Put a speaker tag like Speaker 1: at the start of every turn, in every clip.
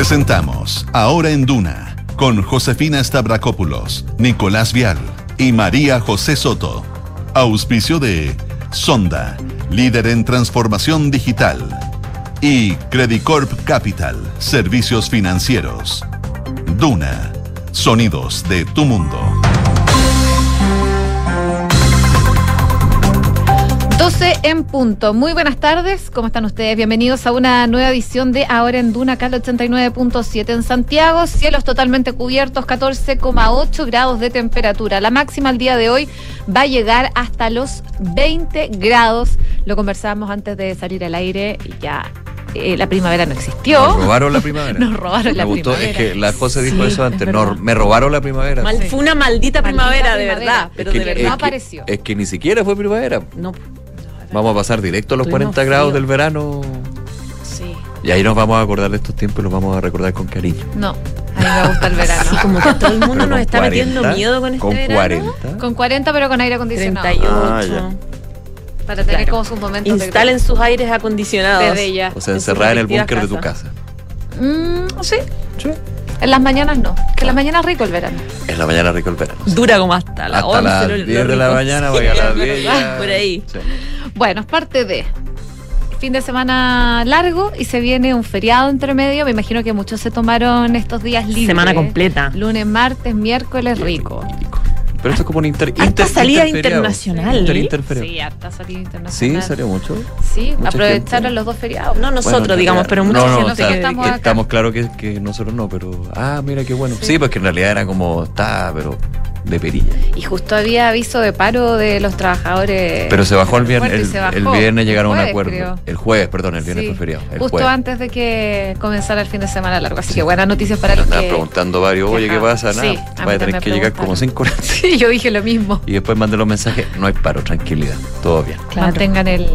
Speaker 1: Presentamos Ahora en Duna con Josefina Stavrakopoulos, Nicolás Vial y María José Soto. Auspicio de Sonda, líder en transformación digital. Y Credicorp Capital, servicios financieros. Duna, sonidos de tu mundo.
Speaker 2: 12 en punto. Muy buenas tardes, ¿cómo están ustedes? Bienvenidos a una nueva edición de Ahora en Duna, acá 89.7 en Santiago. Cielos totalmente cubiertos, 14,8 grados de temperatura. La máxima el día de hoy va a llegar hasta los 20 grados. Lo conversábamos antes de salir al aire y ya eh, la primavera no existió.
Speaker 3: Nos robaron la primavera.
Speaker 2: Nos robaron la
Speaker 3: me gustó,
Speaker 2: primavera.
Speaker 3: Es que la José dijo
Speaker 2: Sí,
Speaker 3: eso antes.
Speaker 2: es
Speaker 3: no,
Speaker 2: verdad.
Speaker 3: me robaron la primavera.
Speaker 4: Mal-
Speaker 2: Sí.
Speaker 4: Fue una maldita,
Speaker 2: Maldita
Speaker 4: primavera, de verdad. Pero
Speaker 3: Es
Speaker 4: de verdad.
Speaker 2: no apareció.
Speaker 3: Es que ni siquiera fue primavera.
Speaker 4: No,
Speaker 3: Vamos a pasar directo a los
Speaker 4: Tuvimos
Speaker 3: 40 grados
Speaker 4: frío.
Speaker 3: del verano.
Speaker 4: sí.
Speaker 3: Y ahí nos vamos a acordar de estos tiempos y los vamos a recordar con cariño.
Speaker 2: No, a mí me gusta el verano.
Speaker 4: Como que todo el mundo nos está
Speaker 3: 40,
Speaker 4: metiendo miedo con este
Speaker 3: Con
Speaker 4: verano.
Speaker 3: 40.
Speaker 2: Con 40 pero con aire acondicionado.
Speaker 4: 38.
Speaker 3: Ah, ya.
Speaker 2: Para tener
Speaker 4: Claro.
Speaker 2: como sus momentos de
Speaker 4: Instalen sus aires acondicionados.
Speaker 2: de ella.
Speaker 3: O sea,
Speaker 4: En
Speaker 3: encerrada en el
Speaker 4: respectivas
Speaker 3: búnker de tu casa.
Speaker 2: Mm, sí. En las mañanas no. Que en las mañanas rico el verano.
Speaker 3: En la mañana rico el verano.
Speaker 4: Dura como hasta las
Speaker 3: Hasta
Speaker 4: 11.
Speaker 3: las
Speaker 4: lo- lo
Speaker 3: 10 de la mañana,
Speaker 4: Sí,
Speaker 3: a las
Speaker 4: es
Speaker 3: 10
Speaker 4: verdad,
Speaker 3: ya-
Speaker 4: Por ahí.
Speaker 3: Sí.
Speaker 2: Bueno, es parte de fin de semana largo y se viene un feriado entre medio. Me imagino que muchos se tomaron estos días libres.
Speaker 4: Semana completa.
Speaker 2: Lunes, martes, miércoles, rico.
Speaker 3: Pero esto es como un inter,
Speaker 4: Harta
Speaker 3: inter-
Speaker 4: salida internacional.
Speaker 3: Inter-.
Speaker 2: Sí, harta salida
Speaker 3: Sí,
Speaker 2: internacional.
Speaker 3: salió mucho.
Speaker 2: Sí,
Speaker 3: Mucha
Speaker 2: aprovecharon
Speaker 3: gente.
Speaker 2: los dos feriados.
Speaker 4: No nosotros,
Speaker 3: Bueno,
Speaker 4: digamos, pero mucha
Speaker 3: no, no,
Speaker 2: qué estamos acá.
Speaker 3: estamos claros que, que nosotros no, pero. Ah, mira qué bueno. Sí, pues que en realidad era como. Está, pero. De perilla.
Speaker 2: Y justo había aviso de paro de los trabajadores.
Speaker 3: Pero se bajó el viernes. El, viernes llegaron a un acuerdo.
Speaker 2: creo.
Speaker 3: El jueves, perdón, el viernes
Speaker 2: Sí,
Speaker 3: fue feriado.
Speaker 2: Justo
Speaker 3: jueves.
Speaker 2: antes de que comenzara el fin de semana largo. Así
Speaker 3: Sí.
Speaker 2: que buenas noticias para los
Speaker 3: andaban
Speaker 2: que.
Speaker 3: preguntando varios, oye, ¿qué pasa? Nada,
Speaker 2: Sí, a
Speaker 3: tener que llegar como cinco horas.
Speaker 2: Sí, yo dije lo mismo.
Speaker 3: Y después mandé los mensajes, no hay paro, tranquilidad, todo bien.
Speaker 4: Claro.
Speaker 2: Mantengan el,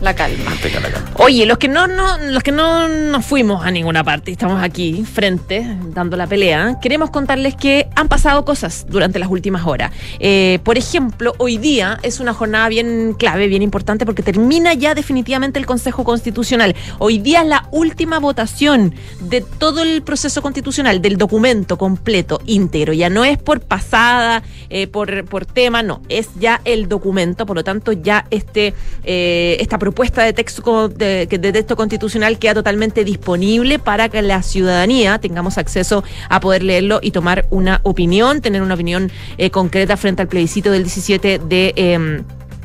Speaker 2: la calma.
Speaker 3: Mantenga la calma.
Speaker 4: Oye, los que no, no, los que no nos fuimos a ninguna parte, estamos aquí frente, dando la pelea, queremos contarles que han pasado cosas durante las últimas horas. Eh, por ejemplo, hoy día es una jornada bien clave, bien importante, porque termina ya definitivamente el Consejo Constitucional. Hoy día es la última votación de todo el proceso constitucional, del documento completo, íntegro. Ya no es por pasada, eh, por, por tema, no, es ya el documento, por lo tanto ya este, eh, esta propuesta de texto, de, de texto constitucional queda totalmente disponible para que la ciudadanía tengamos acceso a poder leerlo y tomar una opinión, tener una opinión eh, concreta frente al plebiscito del 17 de, em,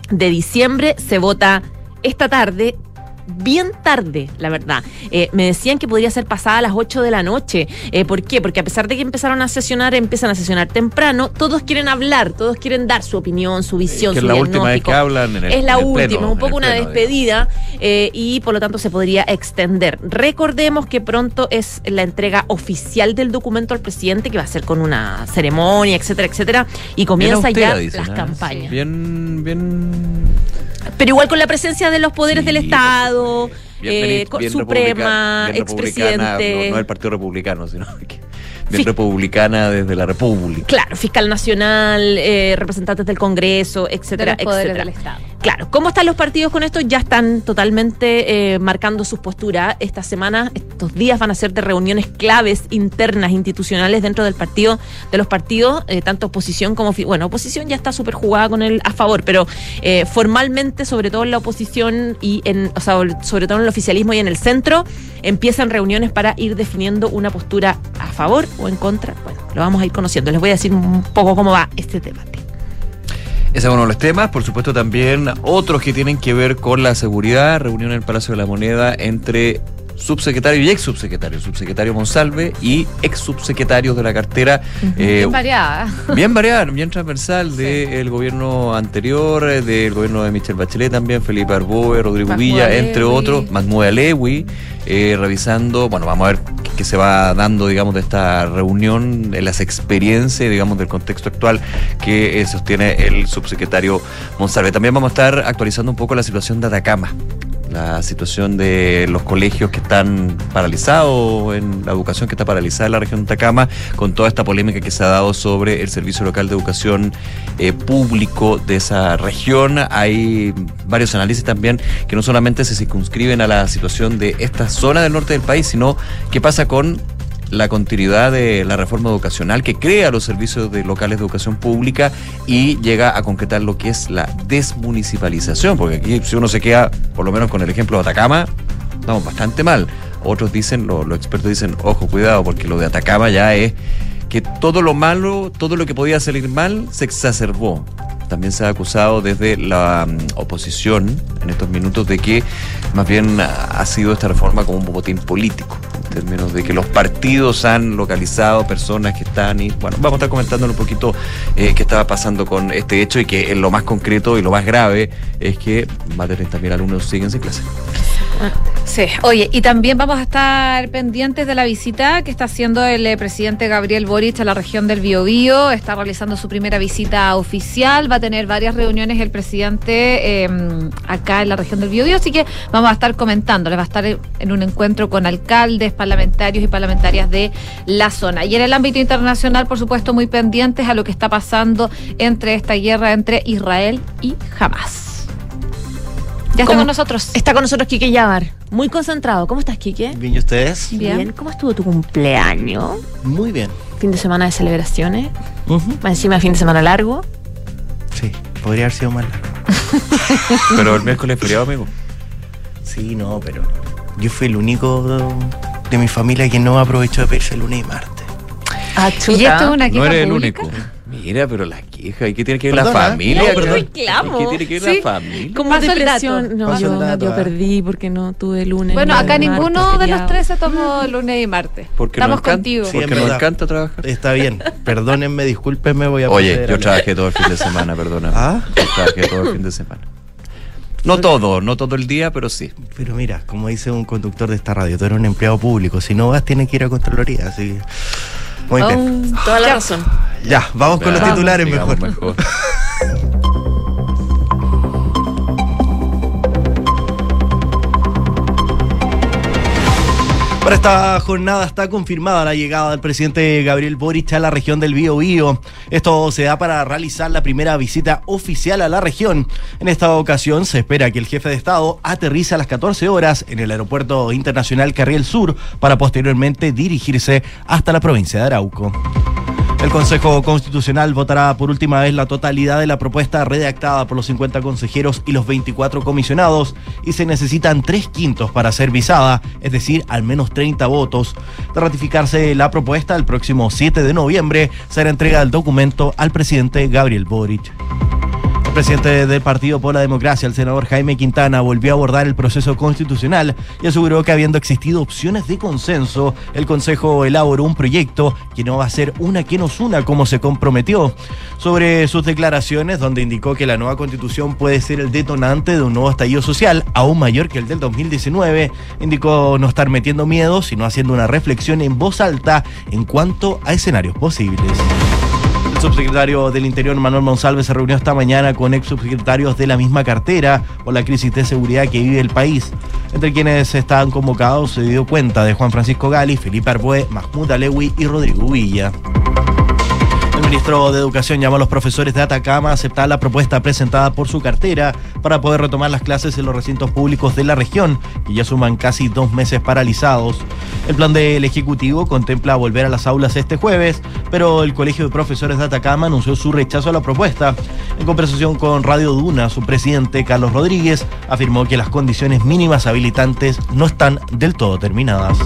Speaker 4: de diciembre. Se vota esta tarde bien tarde, la verdad. Eh, me decían que podría ser pasada a las 8 de la noche. Eh, ¿Por qué? Porque a pesar de que empezaron a sesionar, empiezan a sesionar temprano, todos quieren hablar, todos quieren dar su opinión, su visión,
Speaker 3: que es
Speaker 4: su
Speaker 3: la última vez que hablan en el
Speaker 4: Es la
Speaker 3: en el
Speaker 4: última,
Speaker 3: pleno,
Speaker 4: es un poco una
Speaker 3: pleno,
Speaker 4: despedida eh, y por lo tanto se podría extender. Recordemos que pronto es la entrega oficial del documento al presidente, que va a ser con una ceremonia, etcétera, etcétera, y comienza
Speaker 3: austera,
Speaker 4: ya
Speaker 3: dicen,
Speaker 4: las
Speaker 3: ¿ah?
Speaker 4: campañas.
Speaker 3: Bien, bien.
Speaker 4: Pero igual con la presencia de los poderes
Speaker 3: Sí,
Speaker 4: del Estado.
Speaker 3: Bien-
Speaker 4: eh,
Speaker 3: bien- bien
Speaker 4: Suprema, expresidente.
Speaker 3: No, no el Partido Republicano, sino que bien republicana desde la República.
Speaker 4: Claro, fiscal nacional, eh, representantes del Congreso,
Speaker 2: De
Speaker 4: etcétera,
Speaker 2: los poderes
Speaker 4: etcétera.
Speaker 2: del Estado.
Speaker 4: Claro, ¿cómo están los partidos con esto? Ya están totalmente eh, marcando sus posturas. Esta semana, estos días van a ser de reuniones claves internas, institucionales dentro del partido, de los partidos, eh, tanto oposición como... Bueno, oposición ya está súper jugada con el a favor, pero eh, formalmente, sobre todo en la oposición y en, o sea, sobre todo en el oficialismo y en el centro, empiezan reuniones para ir definiendo una postura a favor o en contra. Bueno, lo vamos a ir conociendo. Les voy a decir un poco cómo va este debate.
Speaker 3: Ese es uno de los temas. Por supuesto, también otros que tienen que ver con la seguridad. Reunión en el Palacio de la Moneda entre subsecretario y ex subsecretario. Subsecretario Monsalve y ex subsecretarios de la cartera. eh,
Speaker 2: Bien variada.
Speaker 3: Bien variada, bien transversal del gobierno anterior, eh, del gobierno de Michelle Bachelet también, Felipe Arboe, Rodrigo Villa, entre otros, Mahmoud Alewi, eh, revisando, bueno, vamos a ver qué, se va dando, digamos, de esta reunión, en las experiencias, digamos, del contexto actual que eh, sostiene el subsecretario Monsalve. También vamos a estar actualizando un poco la situación de Atacama la situación de los colegios que están paralizados, en la educación que está paralizada en la región de Atacama, con toda esta polémica que se ha dado sobre el Servicio Local de Educación eh, Público de esa región. Hay varios análisis también que no solamente se circunscriben a la situación de esta zona del norte del país, sino qué pasa con la continuidad de la reforma educacional que crea los servicios de locales de educación pública y llega a concretar lo que es la desmunicipalización, porque aquí si uno se queda, por lo menos con el ejemplo de Atacama, estamos bastante mal. Otros dicen, los, los expertos dicen, ojo, cuidado, porque lo de Atacama ya es que todo lo malo, todo lo que podía salir mal, se exacerbó también se ha acusado desde la um, oposición en estos minutos de que más bien ha sido esta reforma como un bobotín político, términos de que los partidos han localizado personas que están y bueno, vamos a estar comentándole un poquito eh, qué estaba pasando con este hecho y que lo más concreto y lo más grave es que más de 30.000 alumnos siguen sin clase.
Speaker 2: Sí, oye, y también vamos a estar pendientes de la visita que está haciendo el eh, presidente Gabriel Boric a la región del Biobío. Está realizando su primera visita oficial. Va a tener varias reuniones el presidente em, acá en la región del Biobío, así que vamos a estar comentando. Le va a estar en un encuentro con alcaldes, parlamentarios y parlamentarias de la zona. Y en el ámbito internacional, por supuesto, muy pendientes a lo que está pasando entre esta guerra entre Israel y Hamas. Ya está con nosotros.
Speaker 4: Está con nosotros Quique Yavar. Muy concentrado. ¿Cómo estás, Quique?
Speaker 5: Bien, ¿y ustedes?
Speaker 4: Bien. ¿Cómo estuvo tu cumpleaños?
Speaker 5: Muy bien.
Speaker 4: Fin de semana de celebraciones. Encima fin de semana largo.
Speaker 5: Sí, podría haber sido más largo.
Speaker 3: pero el miércoles es feriado, amigo.
Speaker 5: Sí, no, pero yo fui el único de, mi familia que no aprovechó de pedirse lunes y martes.
Speaker 2: Ah, chuta. Y esto es una
Speaker 3: No eres el único. Mira, pero la queja, ¿y qué tiene que ver la familia?
Speaker 4: No, pero reclamo.
Speaker 3: ¿Qué tiene que ver la familia?
Speaker 4: Como depresión. No, yo, yo, perdí porque no tuve lunes.
Speaker 2: Bueno, acá ninguno de los tres se tomó lunes y martes.
Speaker 3: Porque
Speaker 2: Estamos contigo.
Speaker 3: porque nos encanta trabajar.
Speaker 5: Está bien. Perdónenme, discúlpenme, voy a
Speaker 3: Oye, yo trabajé todo el fin de semana, perdóname. ¿Ah? Yo trabajé todo el fin de semana. No todo, no todo el día, pero sí.
Speaker 5: Pero mira, como dice un conductor de esta radio, tú eres un empleado público. Si no vas, tienes que ir a Contraloría. Así
Speaker 4: Muy bien. Oh, toda la razón.
Speaker 5: Ya, vamos con los titulares mejor. mejor. Para esta jornada está confirmada la llegada del presidente Gabriel Boric a la región del Bío Esto se da para realizar la primera visita oficial a la región. En esta ocasión se espera que el jefe de Estado aterrice a las 14 horas en el Aeropuerto Internacional Carriel Sur para posteriormente dirigirse hasta la provincia de Arauco. El Consejo Constitucional votará por última vez la totalidad de la propuesta redactada por los 50 consejeros y los 24 comisionados y se necesitan tres quintos para ser visada, es decir, al menos 30 votos. De ratificarse la propuesta, el próximo 7 de noviembre será entrega el documento al presidente Gabriel Boric. Presidente del Partido por la Democracia, el senador Jaime Quintana, volvió a abordar el proceso constitucional y aseguró que habiendo existido opciones de consenso, el Consejo elaboró un proyecto que no va a ser una que nos una como se comprometió. Sobre sus declaraciones, donde indicó que la nueva constitución puede ser el detonante de un nuevo estallido social, aún mayor que el del 2019, indicó no estar metiendo miedo, sino haciendo una reflexión en voz alta en cuanto a escenarios posibles. El subsecretario del Interior, Manuel Monsalve, se reunió esta mañana con ex subsecretarios de la misma cartera por la crisis de seguridad que vive el país. Entre quienes estaban convocados se dio cuenta de Juan Francisco Gali, Felipe Arbué, Mahmoud Alewi y Rodrigo Villa. Ministro de Educación llamó a los profesores de Atacama a aceptar la propuesta presentada por su cartera para poder retomar las clases en los recintos públicos de la región, que ya suman casi dos meses paralizados. El plan del Ejecutivo contempla volver a las aulas este jueves, pero el Colegio de Profesores de Atacama anunció su rechazo a la propuesta. En conversación con Radio Duna, su presidente, Carlos Rodríguez, afirmó que las condiciones mínimas habilitantes no están del todo terminadas.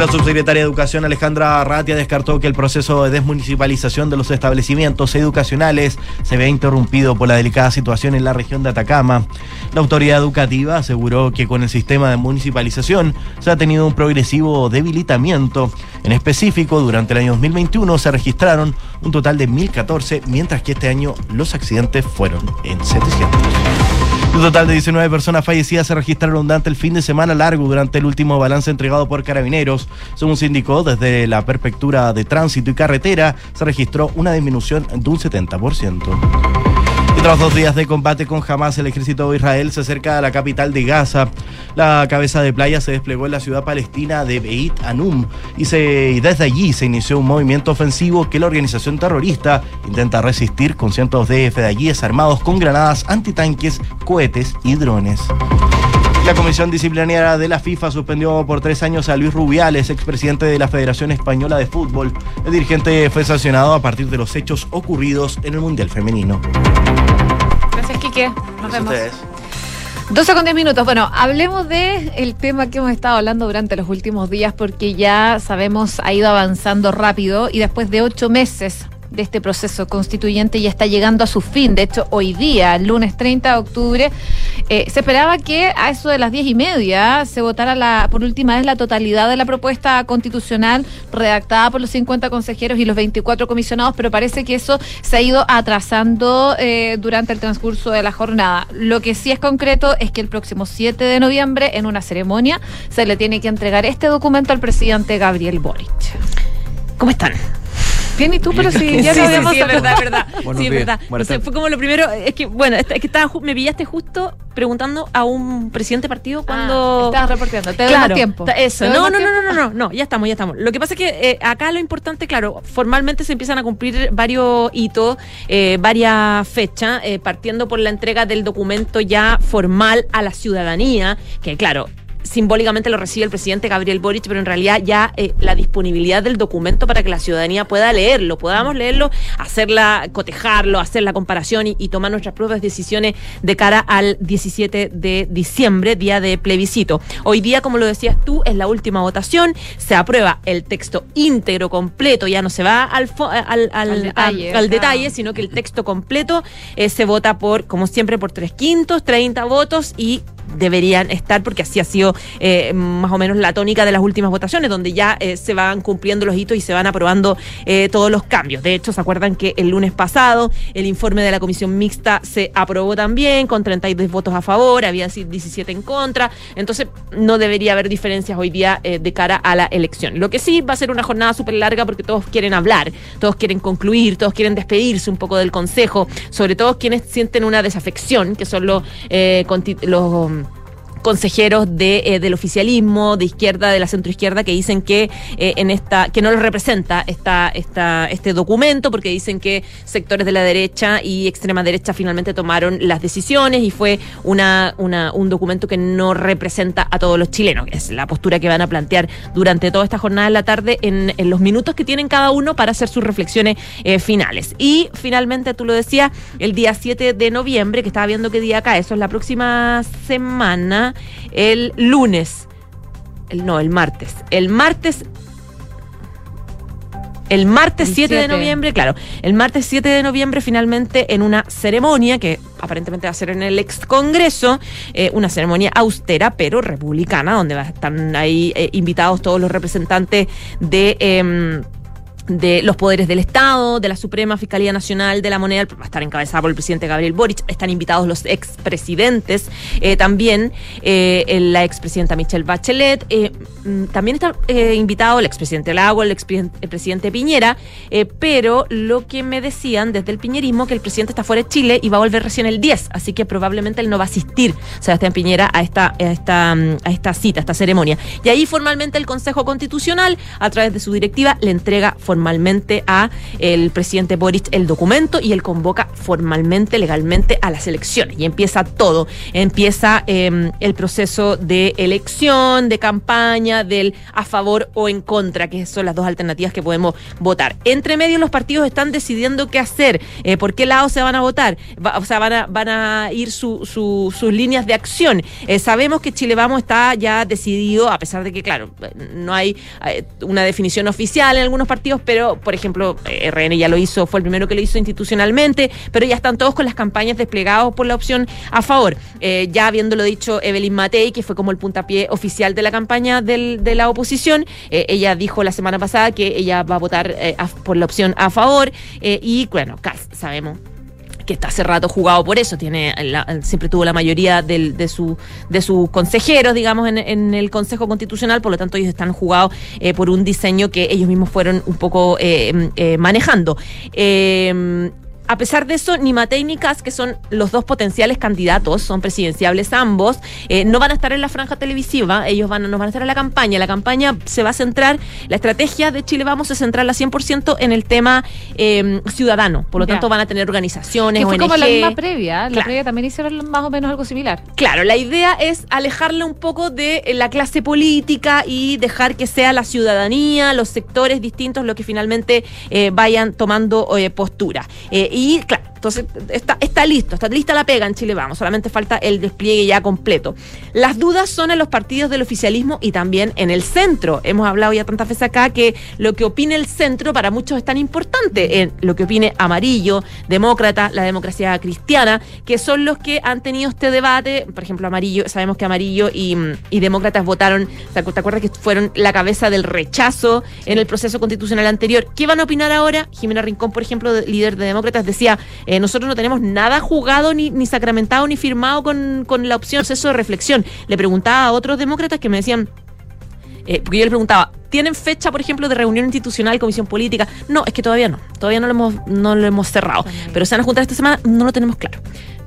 Speaker 5: La subsecretaria de Educación Alejandra Arratia descartó que el proceso de desmunicipalización de los establecimientos educacionales se vea interrumpido por la delicada situación en la región de Atacama. La autoridad educativa aseguró que con el sistema de municipalización se ha tenido un progresivo debilitamiento. En específico, durante el año 2021 se registraron un total de 1.014, mientras que este año los accidentes fueron en 700. Un total de 19 personas fallecidas se registraron durante el fin de semana largo durante el último balance entregado por carabineros. Según se indicó, desde la perspectiva de tránsito y carretera se registró una disminución de un 70%. Tras dos días de combate con Hamas, el ejército de Israel se acerca a la capital de Gaza. La cabeza de playa se desplegó en la ciudad palestina de Beit Anum y, se, y desde allí se inició un movimiento ofensivo que la organización terrorista intenta resistir con cientos de fedayíes armados con granadas antitanques, cohetes y drones.
Speaker 6: La Comisión Disciplinaria de la FIFA suspendió por tres años a Luis Rubiales, expresidente de la Federación Española de Fútbol. El dirigente fue sancionado a partir de los hechos ocurridos en el Mundial Femenino.
Speaker 2: Gracias, Quique. Nos vemos. 12 con 10 minutos. Bueno, hablemos de el tema que hemos estado hablando durante los últimos días porque ya sabemos ha ido avanzando rápido y después de ocho meses de este proceso constituyente ya está llegando a su fin. De hecho, hoy día, lunes 30 de octubre, eh, se esperaba que a eso de las diez y media se votara la, por última vez la totalidad de la propuesta constitucional redactada por los 50 consejeros y los 24 comisionados, pero parece que eso se ha ido atrasando eh, durante el transcurso de la jornada. Lo que sí es concreto es que el próximo 7 de noviembre, en una ceremonia, se le tiene que entregar este documento al presidente Gabriel Boric.
Speaker 4: ¿Cómo están?
Speaker 2: Bien, y tú, pero sí, ya
Speaker 4: sí,
Speaker 2: lo
Speaker 4: sí,
Speaker 2: habíamos
Speaker 4: sí, es
Speaker 2: hablado.
Speaker 4: verdad, es verdad.
Speaker 3: Buenos
Speaker 4: sí, es
Speaker 3: días.
Speaker 4: verdad. O sea, fue como lo primero, es que, bueno, es que estaba, me pillaste justo preguntando a un presidente de partido cuando...
Speaker 2: Ah, estabas reporteando, te doy
Speaker 4: Claro,
Speaker 2: más tiempo.
Speaker 4: Eso, no, no, no,
Speaker 2: tiempo.
Speaker 4: no, no, no, no, ya estamos, ya estamos. Lo que pasa es que eh, acá lo importante, claro, formalmente se empiezan a cumplir varios hitos, eh, varias fechas, eh, partiendo por la entrega del documento ya formal a la ciudadanía, que claro, simbólicamente lo recibe el presidente Gabriel Boric, pero en realidad ya eh, la disponibilidad del documento para que la ciudadanía pueda leerlo, podamos leerlo, hacerla, cotejarlo, hacer la comparación y, y tomar nuestras propias decisiones de cara al 17 de diciembre, día de plebiscito. Hoy día, como lo decías tú, es la última votación, se aprueba el texto íntegro, completo, ya no se va al, fo- al, al-
Speaker 2: Al detalle,
Speaker 4: al- detalle, sino que el texto completo eh, se vota por, como siempre, por tres quintos, 30 votos y deberían estar, porque así ha sido eh, más o menos la tónica de las últimas votaciones, donde ya eh, se van cumpliendo los hitos y se van aprobando eh, todos los cambios. De hecho, ¿se acuerdan que el lunes pasado el informe de la comisión mixta se aprobó también, con 32 votos a favor, había así 17 en contra, entonces no debería haber diferencias hoy día eh, de cara a la elección. Lo que sí va a ser una jornada súper larga porque todos quieren hablar, todos quieren concluir, todos quieren despedirse un poco del Consejo, sobre todo quienes sienten una desafección, que son los, eh, los consejeros de, eh, del oficialismo, de izquierda, de la centroizquierda, que dicen que eh, en esta, que no los representa esta, esta, este documento, porque dicen que sectores de la derecha y extrema derecha finalmente tomaron las decisiones y fue una, una, un documento que no representa a todos los chilenos. Es la postura que van a plantear durante toda esta jornada de la tarde en, los minutos que tienen cada uno para hacer sus reflexiones eh, finales. Y finalmente, tú lo decías, el día 7 de noviembre, que estaba viendo qué día acá, eso es la próxima semana, el lunes. El, no, el martes. El martes. El martes
Speaker 2: El
Speaker 4: 7 de
Speaker 2: 7.
Speaker 4: noviembre, claro, el martes 7 de noviembre finalmente en una ceremonia que aparentemente va a ser en el ex Congreso, eh, una ceremonia austera pero republicana, donde va- están ahí eh, invitados todos los representantes de... em, de los poderes del Estado, de la Suprema Fiscalía Nacional, de la Moneda, va a estar encabezada por el presidente Gabriel Boric, están invitados los expresidentes, eh, también eh, la expresidenta Michelle Bachelet, eh, mm, también está eh, invitado el expresidente Lago, el expresidente Piñera, pero lo que me decían desde el piñerismo que el presidente está fuera de Chile y va a volver recién el 10, así que probablemente él no va a asistir, Sebastián Piñera, a esta, a esta, mm, a esta cita, a esta ceremonia. Y ahí formalmente el Consejo Constitucional, a través de su directiva, le entrega formalmente a el presidente Boric el documento y él convoca formalmente, legalmente a las elecciones. Y empieza todo. Empieza eh, el proceso de elección, de campaña, del a favor o en contra, que son las dos alternativas que podemos votar. Entre medio los partidos están decidiendo qué hacer, eh, por qué lado se van a votar, o sea, van a, van a ir su- sus líneas de acción. Eh, sabemos que Chile Vamos está ya decidido, a pesar de que, claro, no hay eh, una definición oficial en algunos partidos, pero, por ejemplo, eh, RN ya lo hizo, fue el primero que lo hizo institucionalmente, pero ya están todos con las campañas desplegados por la opción a favor. Eh, ya habiéndolo dicho Evelyn Matei, que fue como el puntapié oficial de la campaña de la oposición, eh, ella dijo la semana pasada que ella va a votar eh, por la opción a favor, y bueno, sabemos que está hace rato jugado por eso, tiene la- siempre tuvo la mayoría de, su, de sus consejeros, digamos, en, en el Consejo Constitucional, por lo tanto ellos están jugados eh, por un diseño que ellos mismos fueron un poco eh, eh, manejando. Eh, a pesar de eso, ni Matei ni Kass, que son los dos potenciales candidatos, son presidenciables ambos, eh, no van a estar en la franja televisiva, ellos van, no van a estar en la campaña. La campaña se va a centrar, la estrategia de Chile Vamos a centrarla 100% en el tema eh, ciudadano. Por lo
Speaker 2: Ya.
Speaker 4: tanto, van a tener organizaciones,
Speaker 2: Que fue
Speaker 4: ONG.
Speaker 2: como la misma previa. La
Speaker 4: Claro.
Speaker 2: previa también hicieron más o menos algo similar.
Speaker 4: Claro, la idea es alejarle un poco de la clase política y dejar que sea la ciudadanía, los sectores distintos, lo que finalmente eh, vayan tomando eh, postura. Eh, y claro, entonces está, listo, está lista la pega en Chile, vamos, solamente falta el despliegue ya completo. Las dudas son en los partidos del oficialismo y también en el centro. Hemos hablado ya tantas veces acá que lo que opine el centro para muchos es tan importante, en lo que opine amarillo, demócrata, la democracia cristiana, que son los que han tenido este debate. Por ejemplo, amarillo, sabemos que amarillo y, y demócratas votaron, ¿te acu- te acuerdas que fueron la cabeza del rechazo en el proceso constitucional anterior? ¿Qué van a opinar ahora? Jimena Rincón, por ejemplo, de- líder de demócratas, decía, eh, nosotros no tenemos nada jugado, ni, ni sacramentado, ni firmado con, con la opción, proceso de reflexión. Le preguntaba a otros demócratas que me decían, eh, porque yo le preguntaba, ¿tienen fecha, por ejemplo, de reunión institucional, comisión política? No, es que todavía no. Todavía no lo hemos, no lo hemos cerrado. Pero se van a juntar esta semana, no lo tenemos claro.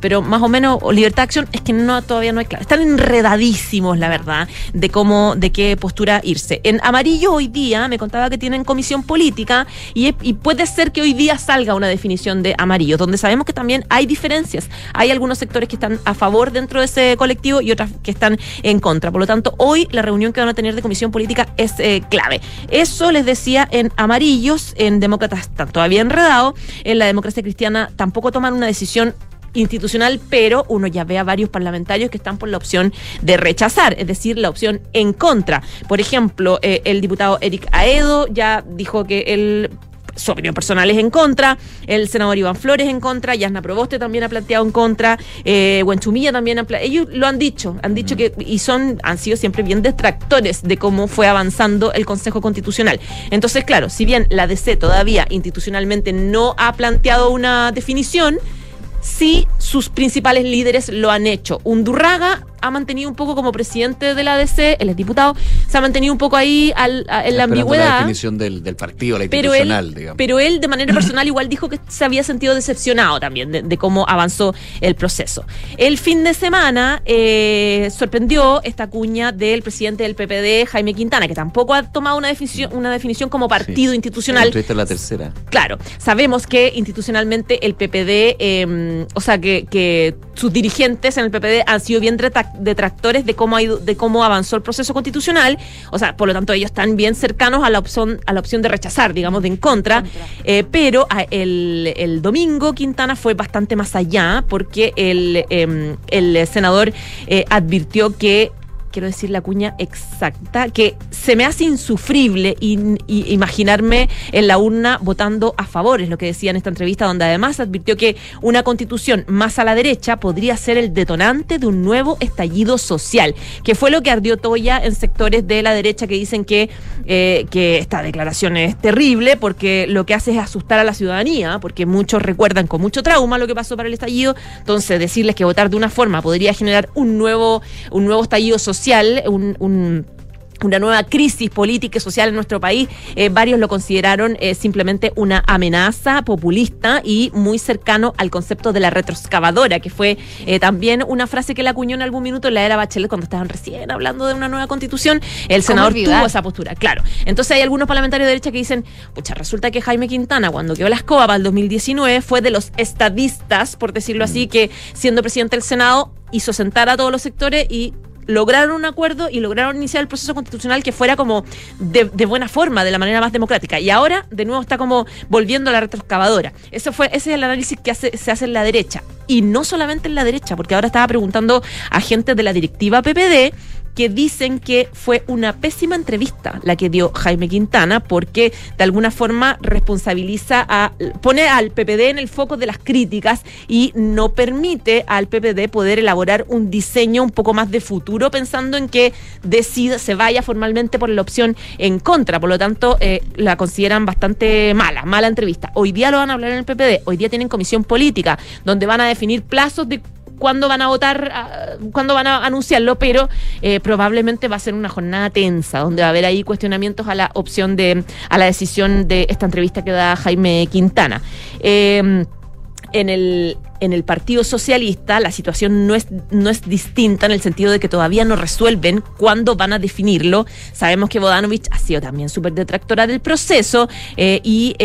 Speaker 4: Pero más o menos, o libertad de acción, es que no, todavía no hay claro. Están enredadísimos, la verdad, de cómo, de qué postura irse. En amarillo hoy día me contaba que tienen comisión política y puede ser que hoy día salga una definición de amarillo, donde sabemos que también hay diferencias. Hay algunos sectores que están a favor dentro de ese colectivo y otras que están en contra. Por lo tanto, hoy la reunión que van a tener de comisión política es eh, clave. Eso les decía en amarillos, en demócratas están todavía enredados, en la democracia cristiana tampoco toman una decisión institucional, pero uno ya ve a varios parlamentarios que están por la opción de rechazar, es decir, la opción en contra. Por ejemplo, eh, el diputado Eric Aedo ya dijo que él su opinión personal es en contra, el senador Iván Flores en contra, Yasna Proboste también ha planteado en contra, eh, también ha ellos lo han dicho, han dicho que y son han sido siempre bien detractores de cómo fue avanzando el Consejo Constitucional. Entonces, claro, si bien la DC todavía institucionalmente no ha planteado una definición, sí sus principales líderes lo han hecho. Undurraga ha mantenido un poco como presidente de la DC, él es diputado, se ha mantenido un poco ahí al- a- en la ambigüedad.
Speaker 3: La definición del, del partido, la
Speaker 4: Pero él,
Speaker 3: digamos.
Speaker 4: pero él de manera personal igual dijo que se había sentido decepcionado también de, de cómo avanzó el proceso. El fin de semana eh, sorprendió esta cuña del presidente del PPD, Jaime Quintana, que tampoco ha tomado una definición, una definición como partido
Speaker 3: Sí.
Speaker 4: institucional.
Speaker 3: Esta es la tercera.
Speaker 4: Claro, sabemos que institucionalmente el PPD, eh, o sea, que, que sus dirigentes en el PPD han sido bien detrac- detractores de cómo ha ido, de cómo avanzó el proceso constitucional, o sea, por lo tanto ellos están bien cercanos a la opción, a la opción de rechazar, digamos, de en contra, Eh, pero a- el, el domingo Quintana fue bastante más allá porque el, eh, el senador eh, advirtió que quiero decir la cuña exacta, que se me hace insufrible imaginarme en la urna votando a favor, es lo que decía en esta entrevista, donde además advirtió que una constitución más a la derecha podría ser el detonante de un nuevo estallido social, que fue lo que ardió Toya en sectores de la derecha que dicen que, eh, que esta declaración es terrible porque lo que hace es asustar a la ciudadanía, porque muchos recuerdan con mucho trauma lo que pasó para el estallido, entonces decirles que votar de una forma podría generar un nuevo, un nuevo estallido social, un, un- una nueva crisis política y social en nuestro país, eh, varios lo consideraron eh, simplemente una amenaza populista y muy cercano al concepto de la retroexcavadora, que fue eh, también una frase que la acuñó en algún minuto en la era Bachelet cuando estaban recién hablando de una nueva constitución. El senador tuvo esa postura, claro. Entonces hay algunos parlamentarios de derecha que dicen, pucha, resulta que Jaime Quintana, cuando quedó la escoba para el 2019, fue de los estadistas, por decirlo así, que siendo presidente del Senado hizo sentar a todos los sectores y lograron un acuerdo y lograron iniciar el proceso constitucional que fuera como de, buena forma, de la manera más democrática. Y ahora, de nuevo, está como volviendo a la retroexcavadora. Eso fue, ese es el análisis que hace, se hace en la derecha. Y no solamente en la derecha, porque ahora estaba preguntando a gente de la directiva PPD que dicen que fue una pésima entrevista la que dio Jaime Quintana porque de alguna forma responsabiliza a pone al PPD en el foco de las críticas y no permite al PPD poder elaborar un diseño un poco más de futuro pensando en que decida se vaya formalmente por la opción en contra, por lo tanto eh, la consideran bastante mala, mala entrevista. Hoy día lo van a hablar en el PPD, hoy día tienen comisión política donde van a definir plazos de cuándo van a votar, ah, cuándo van a anunciarlo, pero eh, probablemente va a ser una jornada tensa, donde va a haber ahí cuestionamientos a la opción de, a la decisión de esta entrevista que da Jaime Quintana. Eh, en el, en el Partido Socialista la situación no es, no es distinta en el sentido de que todavía no resuelven cuándo van a definirlo. Sabemos que Bodanovich ha sido también súper detractora del proceso eh, y...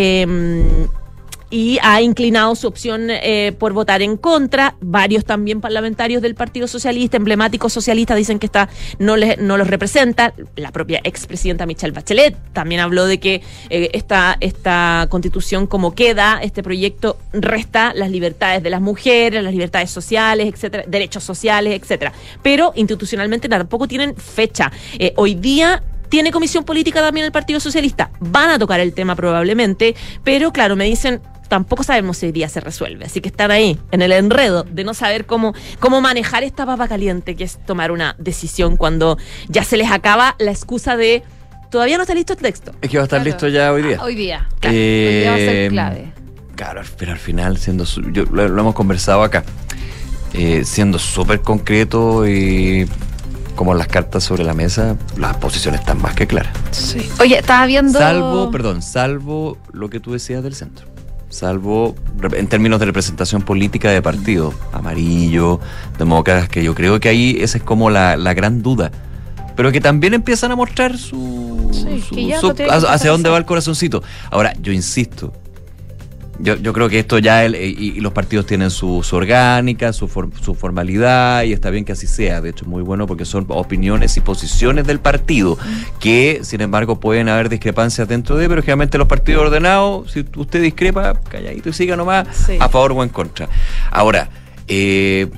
Speaker 4: y ha inclinado su opción eh, por votar en contra. Varios también parlamentarios del Partido Socialista, emblemáticos socialistas, dicen que esta no, les, no los representa. La propia expresidenta Michelle Bachelet también habló de que eh, esta, esta constitución como queda, este proyecto resta las libertades de las mujeres, las libertades sociales, etcétera, derechos sociales, etcétera. Pero institucionalmente tampoco tienen fecha. Eh, hoy día tiene comisión política también el Partido Socialista. Van a tocar el tema probablemente, pero claro, me dicen, tampoco sabemos si hoy día se resuelve. Así que están ahí, en el enredo de no saber cómo, cómo manejar esta papa caliente, que es tomar una decisión cuando ya se les acaba la excusa de todavía no está listo el texto.
Speaker 3: Es que va a estar
Speaker 2: Claro.
Speaker 3: listo ya hoy día.
Speaker 2: Ah, hoy día. Claro, hoy día va a ser
Speaker 3: Eh,
Speaker 2: clave.
Speaker 3: Claro, pero al final, siendo su- yo, lo, lo hemos conversado acá, eh, siendo súper concreto y como las cartas sobre la mesa, las posiciones están más que claras.
Speaker 2: Oye, estaba viendo.
Speaker 3: Salvo, perdón, salvo lo que tú decías del centro. Salvo en términos de representación política de partido, amarillo, demócratas, que yo creo que ahí esa es como la, la gran duda. Pero que también empiezan a mostrar su,
Speaker 2: Sí,
Speaker 3: su- hacia dónde va el corazoncito. Ahora, yo insisto, yo, yo creo que esto ya, el- y, y los partidos tienen su, su orgánica, su, for- su formalidad, y está bien que así sea. De hecho, es muy bueno porque son opiniones y posiciones del partido, que sin embargo pueden haber discrepancias dentro de, pero generalmente los partidos ordenados, si usted discrepa, calladito y siga nomás,
Speaker 2: Sí.
Speaker 3: a favor o en contra. Ahora, eh,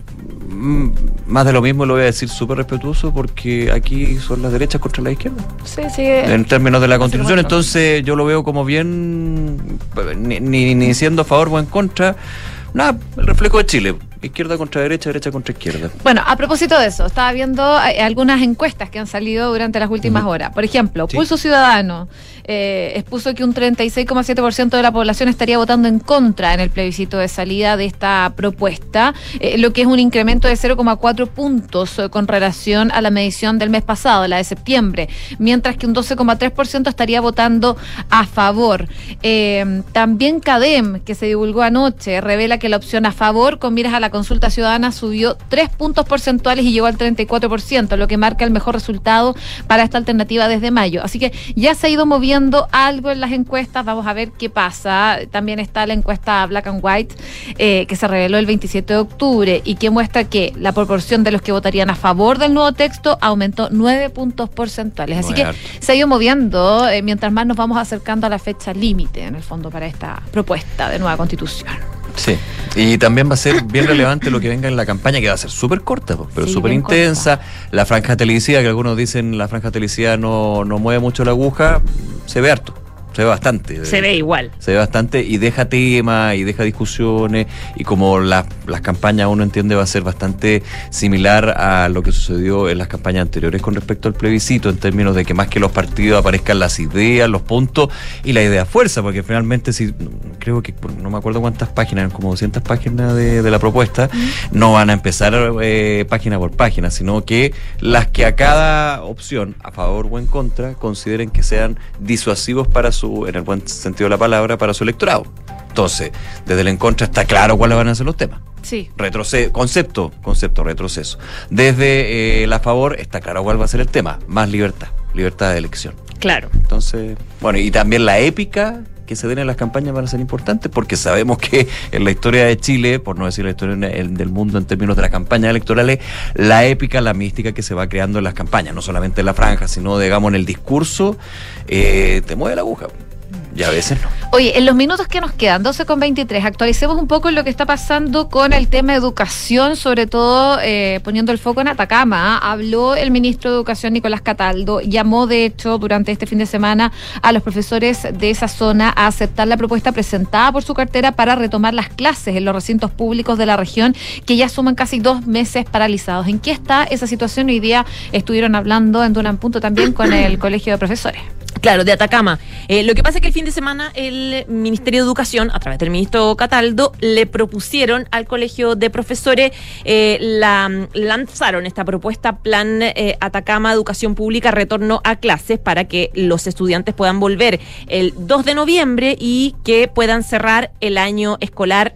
Speaker 3: más de lo mismo lo voy a decir súper respetuoso porque aquí son las derechas contra la izquierda
Speaker 2: Sí, sigue.
Speaker 3: en términos de la constitución. Entonces yo lo veo como bien, ni, ni, ni siendo a favor o en contra. Nada, el reflejo de Chile. Izquierda contra derecha, derecha contra izquierda.
Speaker 2: Bueno, a propósito de eso, estaba viendo eh, algunas encuestas que han salido durante las últimas horas. Por ejemplo,
Speaker 3: Sí.
Speaker 2: Pulso Ciudadano eh, expuso que un 36,7% de la población estaría votando en contra en el plebiscito de salida de esta propuesta, eh, lo que es un incremento de 0,4 puntos eh, con relación a la medición del mes pasado, la de septiembre, mientras que un 12,3% estaría votando a favor. Eh, también CADEM, que se divulgó anoche, revela que la opción a favor con miras a la consulta ciudadana subió 3 puntos porcentuales y llegó al 34%, lo que marca el mejor resultado para esta alternativa desde mayo. Así que ya se ha ido moviendo algo en las encuestas, vamos a ver qué pasa. También está la encuesta Black and White, eh, que se reveló el 27 de octubre y que muestra que la proporción de los que votarían a favor del nuevo texto aumentó 9 puntos porcentuales. Así que
Speaker 3: harto.
Speaker 2: se ha ido moviendo eh, mientras más nos vamos acercando a la fecha límite, en el fondo, para esta propuesta de nueva constitución.
Speaker 3: Sí. Y también va a ser bien relevante lo que venga en la campaña, que va a ser súper corta, pero súper intensa. La franja televisiva, que algunos dicen la franja televisiva no, no mueve mucho la aguja, se ve harto. Se ve bastante.
Speaker 4: Se ve igual.
Speaker 3: se ve bastante y deja temas y deja discusiones y como las las campañas uno entiende va a ser bastante similar a lo que sucedió en las campañas anteriores con respecto al plebiscito en términos de que más que los partidos aparezcan las ideas, los puntos y la idea fuerza, porque finalmente si creo que no me acuerdo cuántas páginas, como 200 páginas de, de la propuesta, no van a empezar eh, página por página, sino que las que a cada opción, a favor o en contra, consideren que sean disuasivos para su, en el buen sentido de la palabra, para su electorado. Entonces, desde el en contra está claro cuáles van a ser los temas.
Speaker 2: Sí.
Speaker 3: Retroceso, concepto, concepto, retroceso. Desde eh, la favor está claro cuál va a ser el tema, más libertad, libertad de elección.
Speaker 4: Claro.
Speaker 3: Entonces, bueno, y también la épica que se den en las campañas van a ser importantes porque sabemos que en la historia de Chile, por no decir la historia del mundo en términos de las campañas electorales, la épica, la mística que se va creando en las campañas, no solamente en la franja, sino, digamos, en el discurso, eh, te mueve la aguja. Y a veces no.
Speaker 2: Oye, en los minutos que nos quedan, 12 con 23, actualicemos un poco lo que está pasando con el tema de educación, sobre todo eh, poniendo el foco en Atacama. Habló el ministro de Educación, Nicolás Cataldo, llamó de hecho durante este fin de semana a los profesores de esa zona a aceptar la propuesta presentada por su cartera para retomar las clases en los recintos públicos de la región, que ya suman casi dos meses paralizados. ¿En qué está esa situación? Hoy día estuvieron hablando en Dunan Punto también con el Colegio de Profesores.
Speaker 4: Claro, de Atacama. Eh, lo que pasa es que el fin de semana el Ministerio de Educación, a través del ministro Cataldo, le propusieron al Colegio de Profesores, eh, la, lanzaron esta propuesta Plan eh, Atacama Educación Pública Retorno a Clases para que los estudiantes puedan volver el 2 de noviembre y que puedan cerrar el año escolar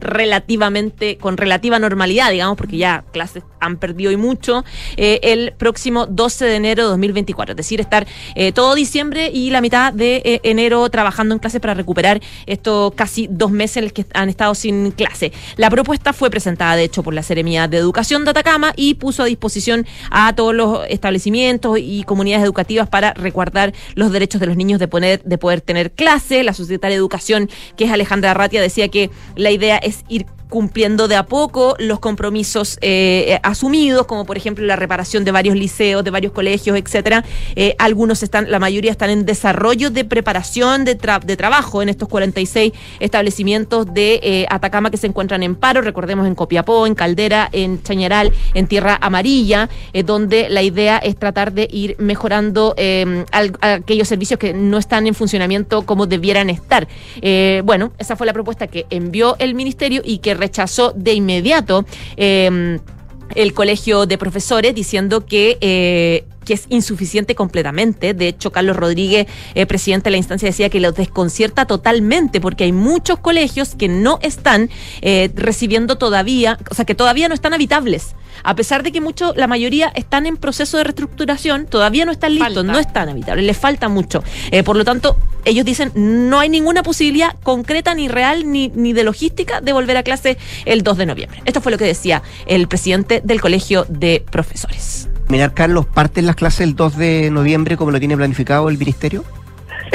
Speaker 4: relativamente, con relativa normalidad, digamos, porque ya clases han perdido y mucho, eh, el próximo 12 de enero de 2024. Es decir, estar eh, todo diciembre y la mitad de eh, enero trabajando en clase para recuperar estos casi dos meses en los que han estado sin clase. La propuesta fue presentada, de hecho, por la Seremía de Educación de Atacama y puso a disposición a todos los establecimientos y comunidades educativas para resguardar los derechos de los niños de, poner, de poder tener clase. La Sociedad de Educación, que es Alejandra Ratia, decía que la idea es ir cumpliendo de a poco los compromisos eh, asumidos, como por ejemplo la reparación de varios liceos, de varios colegios, etcétera. Eh, algunos están, la mayoría están en desarrollo de preparación de, trabajo en estos 46 establecimientos de eh, Atacama que se encuentran en paro, recordemos en Copiapó, en Caldera, en Chañaral, en Tierra Amarilla, donde la idea es tratar de ir mejorando aquellos servicios que no están en funcionamiento como debieran estar. bueno, esa fue la propuesta que envió el ministerio y que rechazó de inmediato. Eh, el colegio de profesores diciendo que eh, que es insuficiente completamente. De hecho, Carlos Rodríguez, eh, presidente de la instancia, decía que los desconcierta totalmente porque hay muchos colegios que no están eh, recibiendo todavía, o sea, que todavía no están habitables. A pesar de que muchos, la mayoría están en proceso de reestructuración, todavía no están listos, no están habitables, les falta mucho. Eh, por lo tanto, ellos dicen no hay ninguna posibilidad concreta ni real ni, ni de logística de volver a clase el 2 de noviembre. Esto fue lo que decía el presidente del Colegio de Profesores.
Speaker 7: Mirar, Carlos, ¿parten las clases el 2 de noviembre como lo tiene planificado el Ministerio?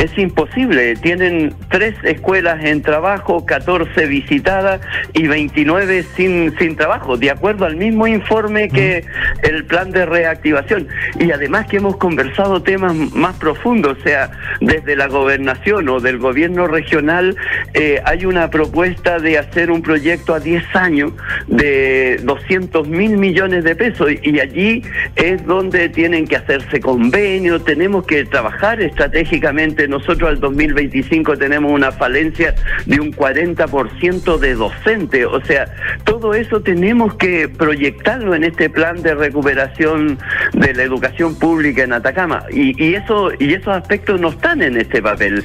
Speaker 8: Es imposible. Tienen tres escuelas en trabajo, 14 visitadas y 29 sin, sin trabajo, de acuerdo al mismo informe que el plan de reactivación. Y además que hemos conversado temas más profundos, o sea, desde la gobernación o del gobierno regional eh, hay una propuesta de hacer un proyecto a 10 años de 200 mil millones de pesos y allí es donde tienen que hacerse convenios, tenemos que trabajar estratégicamente nosotros al 2025 tenemos una falencia de un 40% de docentes. O sea, todo eso tenemos que proyectarlo en este plan de recuperación de la educación pública en Atacama. Y, y, eso, y esos aspectos no están en este papel.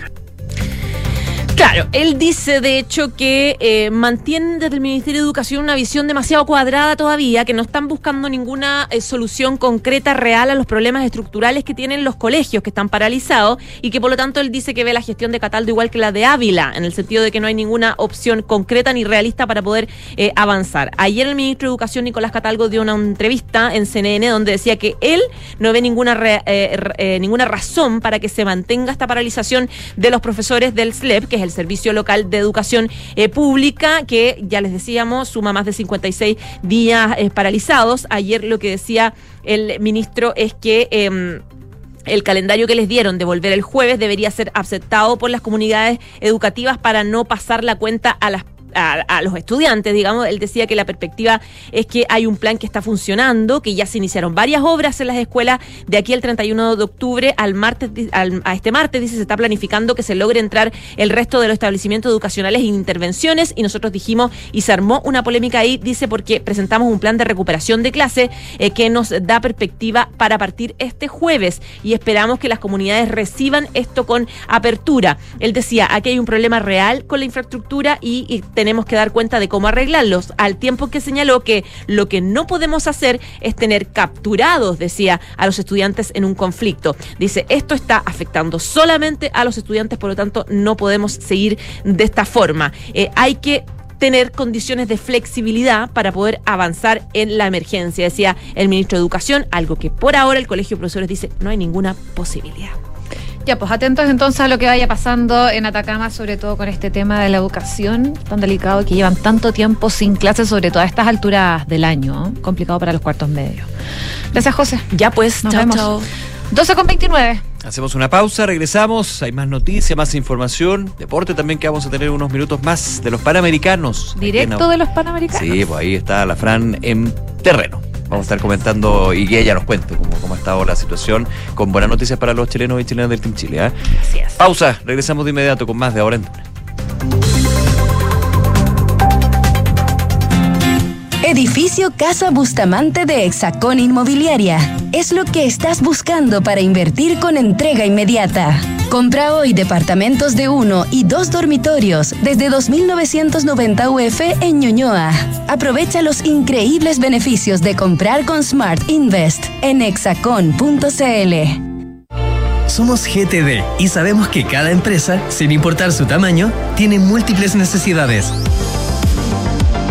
Speaker 4: Claro, él dice de hecho que eh, mantienen desde el Ministerio de Educación una visión demasiado cuadrada todavía, que no están buscando ninguna eh, solución concreta, real a los problemas estructurales que tienen los colegios que están paralizados y que por lo tanto él dice que ve la gestión de Cataldo igual que la de Ávila, en el sentido de que no hay ninguna opción concreta ni realista para poder eh, avanzar. Ayer el ministro de Educación, Nicolás Catalgo, dio una entrevista en CNN donde decía que él no ve ninguna, ninguna razón para que se mantenga esta paralización de los profesores del SLEP, que es el Servicio Local de Educación eh, Pública, que ya les decíamos, suma más de 56 días eh, paralizados. Ayer lo que decía el ministro es que... Em, el calendario que les dieron de volver el jueves debería ser aceptado por las comunidades educativas para no pasar la cuenta a las a, los estudiantes, digamos, él decía que la perspectiva es que hay un plan que está funcionando, que ya se iniciaron varias obras en las escuelas. De aquí al 31 de octubre al martes, a este martes, dice, se está planificando que se logre entrar el resto de los establecimientos educacionales en intervenciones. Y nosotros dijimos y se armó una polémica ahí, dice, porque presentamos un plan de recuperación de clase eh, que nos da perspectiva para partir este jueves. Y esperamos que las comunidades reciban esto con apertura. Él decía, aquí hay un problema real con la infraestructura y, y tenemos que dar cuenta de cómo arreglarlos, al tiempo que señaló que lo que no podemos hacer es tener capturados, decía, a los estudiantes en un conflicto. Dice, esto está afectando solamente a los estudiantes, por lo tanto no podemos seguir de esta forma. Eh, hay que tener condiciones de flexibilidad para poder avanzar en la emergencia, decía el ministro de Educación, algo que por ahora el Colegio de Profesores dice no hay ninguna posibilidad.
Speaker 2: Ya, pues atentos entonces a lo que vaya pasando en Atacama, sobre todo con este tema de la educación tan delicado que llevan tanto tiempo sin clases, sobre todo a estas alturas del año. Complicado para los cuartos medios. Gracias, José.
Speaker 4: Ya pues,
Speaker 2: Nos vemos. 12 con 29.
Speaker 3: Hacemos una pausa, regresamos, hay más noticias, más información, deporte también que vamos a tener unos minutos más de los Panamericanos.
Speaker 2: Directo de los Panamericanos.
Speaker 3: Sí, pues ahí está la Fran en terreno. Vamos a estar comentando y que ella nos cuente cómo, cómo ha estado la situación, con buenas noticias para los chilenos y chilenas del Team Chile. ¿eh? Pausa, regresamos de inmediato con más de ahora en
Speaker 9: Edificio Casa Bustamante de Hexacón Inmobiliaria. Es lo que estás buscando para invertir con entrega inmediata. Compra hoy departamentos de uno y dos dormitorios desde 2.990 UF en Ñuñoa. Aprovecha los increíbles beneficios de comprar con Smart Invest en hexacon.cl.
Speaker 10: Somos GTD y sabemos que cada empresa, sin importar su tamaño, tiene múltiples necesidades.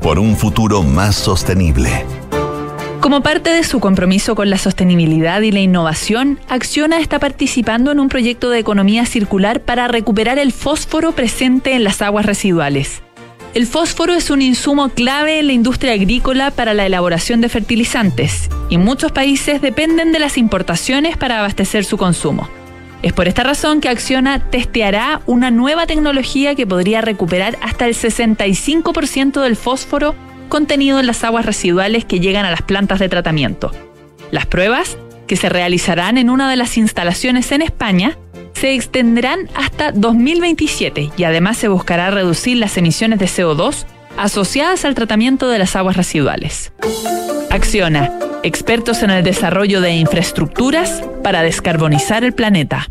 Speaker 1: por un futuro más sostenible.
Speaker 11: Como parte de su compromiso con la sostenibilidad y la innovación, Acciona está participando en un proyecto de economía circular para recuperar el fósforo presente en las aguas residuales. El fósforo es un insumo clave en la industria agrícola para la elaboración de fertilizantes y muchos países dependen de las importaciones para abastecer su consumo. Es por esta razón que Acciona testeará una nueva tecnología que podría recuperar hasta el 65% del fósforo contenido en las aguas residuales que llegan a las plantas de tratamiento. Las pruebas, que se realizarán en una de las instalaciones en España, se extenderán hasta 2027 y además se buscará reducir las emisiones de CO2 asociadas al tratamiento de las aguas residuales. Acciona, expertos en el desarrollo de infraestructuras para descarbonizar el planeta.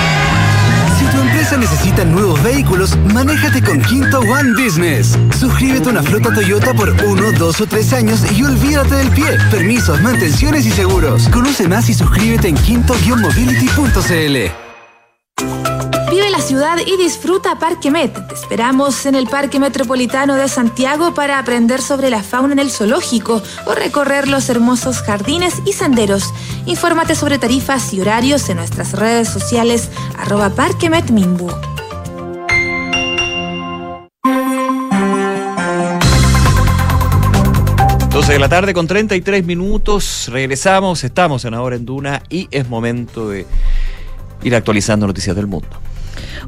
Speaker 12: Empresa necesita nuevos vehículos, manéjate con Quinto One Business. Suscríbete a una flota Toyota por uno, dos o tres años y olvídate del pie. Permisos, mantenciones y seguros. Conoce más y suscríbete en quinto-mobility.cl.
Speaker 13: Ciudad y disfruta Parque Met. Te esperamos en el Parque Metropolitano de Santiago para aprender sobre la fauna en el zoológico o recorrer los hermosos jardines y senderos. Infórmate sobre tarifas y horarios en nuestras redes sociales arroba Parque Met Mimbu.
Speaker 3: de la tarde con 33 minutos. Regresamos, estamos en Ahora en Duna y es momento de ir actualizando noticias del mundo.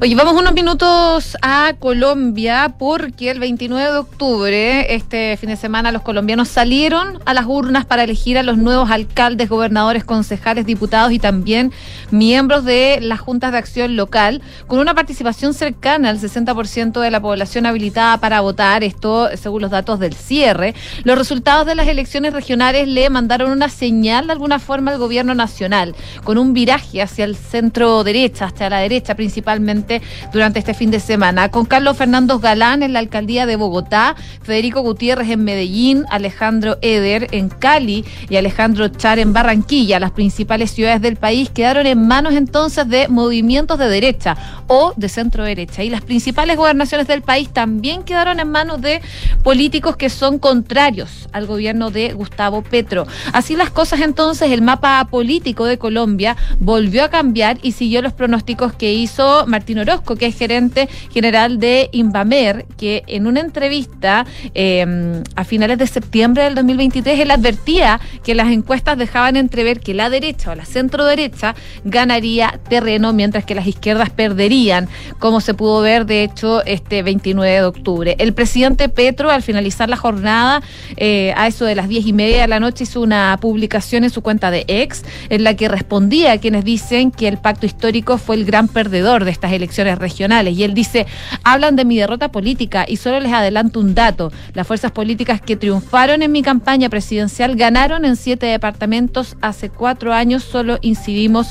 Speaker 2: Oye, vamos unos minutos a Colombia porque el 29 de octubre, este fin de semana, los colombianos salieron a las urnas para elegir a los nuevos alcaldes, gobernadores, concejales, diputados y también miembros de las juntas de acción local, con una participación cercana al 60% de la población habilitada para votar, esto según los datos del cierre. Los resultados de las elecciones regionales le mandaron una señal de alguna forma al gobierno nacional, con un viraje hacia el centro derecha, hacia la derecha principalmente durante este fin de semana, con Carlos Fernando Galán en la alcaldía de Bogotá, Federico Gutiérrez en Medellín, Alejandro Eder en Cali y Alejandro Char en Barranquilla. Las principales ciudades del país quedaron en manos entonces de movimientos de derecha o de centro derecha. Y las principales gobernaciones del país también quedaron en manos de políticos que son contrarios al gobierno de Gustavo Petro. Así las cosas entonces, el mapa político de Colombia volvió a cambiar y siguió los pronósticos que hizo Martín Martín Orozco, que es gerente general de Invamer, que en una entrevista eh, a finales de septiembre del 2023, él advertía que las encuestas dejaban entrever que la derecha o la centro derecha ganaría terreno, mientras que las izquierdas perderían, como se pudo ver, de hecho, este 29 de octubre. El presidente Petro, al finalizar la jornada, eh, a eso de las diez y media de la noche, hizo una publicación en su cuenta de ex, en la que respondía a quienes dicen que el pacto histórico fue el gran perdedor de estas elecciones regionales. Y él dice, hablan de mi derrota política y solo les adelanto un dato. Las fuerzas políticas que triunfaron en mi campaña presidencial ganaron en siete departamentos. Hace cuatro años solo incidimos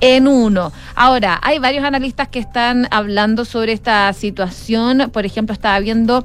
Speaker 2: en uno. Ahora, hay varios analistas que están hablando sobre esta situación. Por ejemplo, estaba viendo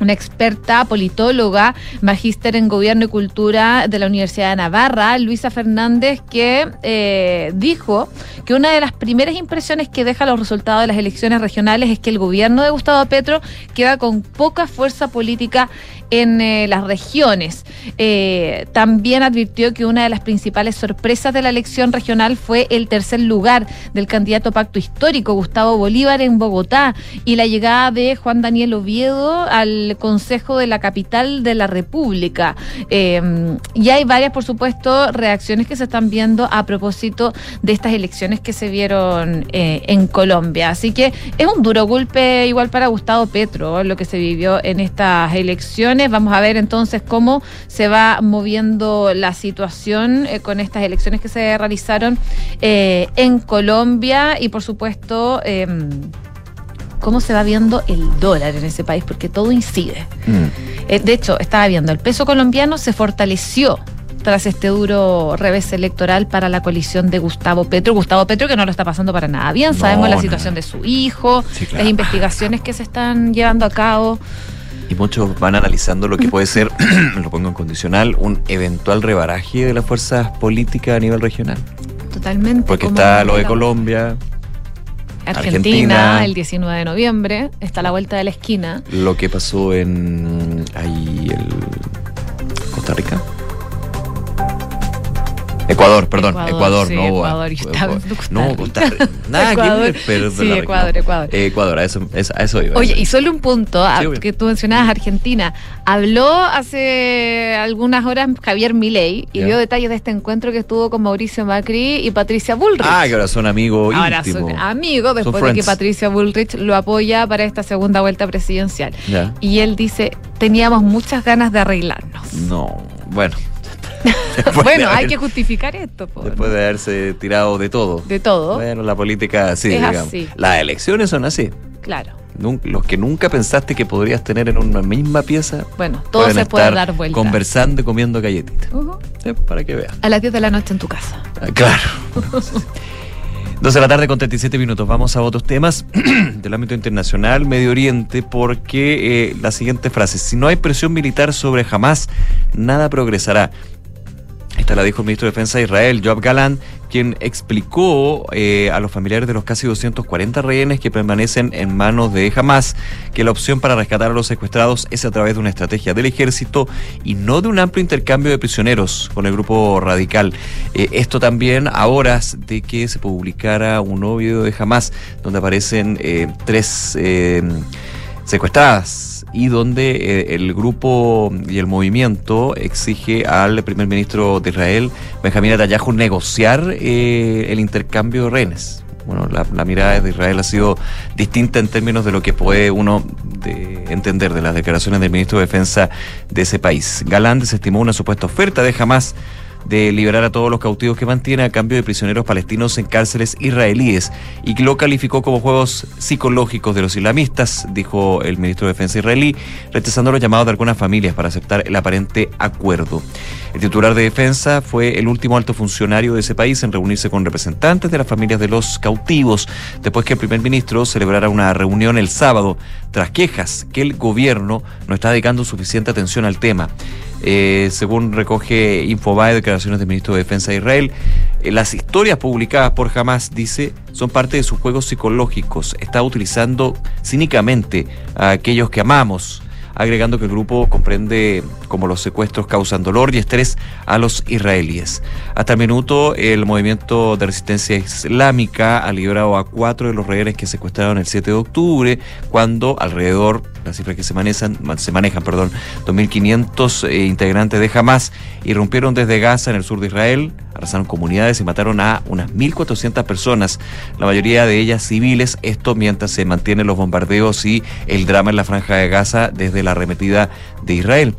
Speaker 2: una experta politóloga, magíster en Gobierno y Cultura de la Universidad de Navarra, Luisa Fernández, que eh, dijo que una de las primeras impresiones que deja los resultados de las elecciones regionales es que el gobierno de Gustavo Petro queda con poca fuerza política en eh, las regiones. Eh, también advirtió que una de las principales sorpresas de la elección regional fue el tercer lugar del candidato pacto histórico, Gustavo Bolívar, en Bogotá, y la llegada de Juan Daniel Oviedo al Consejo de la Capital de la República. Eh, y hay varias, por supuesto, reacciones que se están viendo a propósito de estas elecciones que se vieron eh, en Colombia. Así que es un duro golpe igual para Gustavo Petro, lo que se vivió en estas elecciones. Vamos a ver entonces cómo se va moviendo la situación eh, con estas elecciones que se realizaron eh, en Colombia y por supuesto em, cómo se va viendo el dólar en ese país, porque todo incide. Eh, de hecho, estaba viendo, el peso colombiano se fortaleció tras este duro revés electoral para la coalición de Gustavo Petro. Gustavo Petro que no lo está pasando para nada bien. Sabemos
Speaker 3: No,
Speaker 2: la
Speaker 3: no,
Speaker 2: situación de su hijo,
Speaker 3: Sí, claro.
Speaker 2: las investigaciones que se están llevando a cabo.
Speaker 3: Y muchos van analizando lo que puede ser, lo pongo en condicional, un eventual rebaraje de las fuerzas políticas a nivel regional.
Speaker 2: Totalmente.
Speaker 3: Porque está lo de Colombia,
Speaker 2: Argentina,
Speaker 3: Argentina.
Speaker 2: el 19 de noviembre, está a la vuelta de la esquina.
Speaker 3: lo que pasó en ahí el Costa Rica. Ecuador, perdón,
Speaker 2: Ecuador,
Speaker 3: Ecuador,
Speaker 2: sí,
Speaker 3: no
Speaker 2: Ecuador, Costa
Speaker 3: No. Costa Rica. Nada
Speaker 2: Ecuador,
Speaker 3: que ver, pero
Speaker 2: sí, Ecuador, Ecuador.
Speaker 3: Ecuador, a eso, es- a eso iba.
Speaker 2: Oye, y solo un punto, ah,
Speaker 3: Sí,
Speaker 2: que tú mencionabas Argentina. Habló hace algunas horas Javier Milei y
Speaker 3: Ya.
Speaker 2: dio detalles de este encuentro que estuvo con Mauricio Macri y Patricia Bullrich.
Speaker 3: Ah, que ahora son amigos
Speaker 2: Ahora son amigos después
Speaker 3: Son
Speaker 2: de que. Patricia Bullrich lo apoya para esta segunda vuelta presidencial. Y él dice, teníamos muchas ganas de arreglarnos.
Speaker 3: No, bueno.
Speaker 2: bueno, hay que justificar esto. po,
Speaker 3: Después de haberse tirado de todo.
Speaker 2: De todo.
Speaker 3: Bueno, la política así,
Speaker 2: Es
Speaker 3: digamos.
Speaker 2: así.
Speaker 3: Las elecciones son así.
Speaker 2: Claro.
Speaker 3: Los que nunca pensaste que podrías tener en una misma pieza.
Speaker 2: Bueno, todo se puede
Speaker 3: estar
Speaker 2: dar vuelta.
Speaker 3: Conversando y comiendo galletitas. Sí, para que vean.
Speaker 2: A las 10 de la noche en tu casa.
Speaker 3: Ah, Claro. 12 de la tarde con 37 minutos. Vamos a otros temas del ámbito internacional, Medio Oriente, porque eh, la siguiente frase, si no hay presión militar sobre Hamas, nada progresará. Esta la dijo el ministro de Defensa de Israel, Joab Galan, quien explicó eh, a los familiares de los casi 240 rehenes que permanecen en manos de Hamas que la opción para rescatar a los secuestrados es a través de una estrategia del ejército y no de un amplio intercambio de prisioneros con el grupo radical. Eh, esto también a horas de que se publicara un nuevo video de Hamas donde aparecen eh, tres eh, secuestradas y donde eh, el grupo y el movimiento exige al primer ministro de Israel, Benjamín Netanyahu, negociar eh, el intercambio de rehenes. Bueno, la, mirada de Israel ha sido distinta en términos de lo que puede uno de entender de las declaraciones del ministro de Defensa de ese país. Galán desestimó una supuesta oferta de Hamas de liberar a todos los cautivos que mantiene a cambio de prisioneros palestinos en cárceles israelíes y lo calificó como juegos psicológicos de los islamistas, dijo el ministro de Defensa israelí, rechazando los llamados de algunas familias para aceptar el aparente acuerdo. El titular de Defensa fue el último alto funcionario de ese país en reunirse con representantes de las familias de los cautivos, después que el primer ministro celebrara una reunión el sábado, tras quejas que el gobierno no está dedicando suficiente atención al tema. Eh, según recoge Infobae, declaraciones del ministro de Defensa de Israel, eh, las historias publicadas por Hamas, dice, son parte de sus juegos psicológicos. Está utilizando cínicamente a aquellos que amamos, agregando que el grupo comprende como los secuestros causan dolor y estrés a los israelíes. Hasta el minuto, el movimiento de resistencia islámica ha liberado a cuatro de los rehenes que secuestraron el 7 de octubre, cuando alrededor, las cifras que se manejan, se manejan, perdón, 2.500 eh, integrantes de Hamas irrumpieron desde Gaza en el sur de Israel, arrasaron comunidades y mataron a unas 1.400 personas, la mayoría de ellas civiles, esto mientras se mantienen los bombardeos y el drama en la franja de Gaza desde la arremetida de Israel.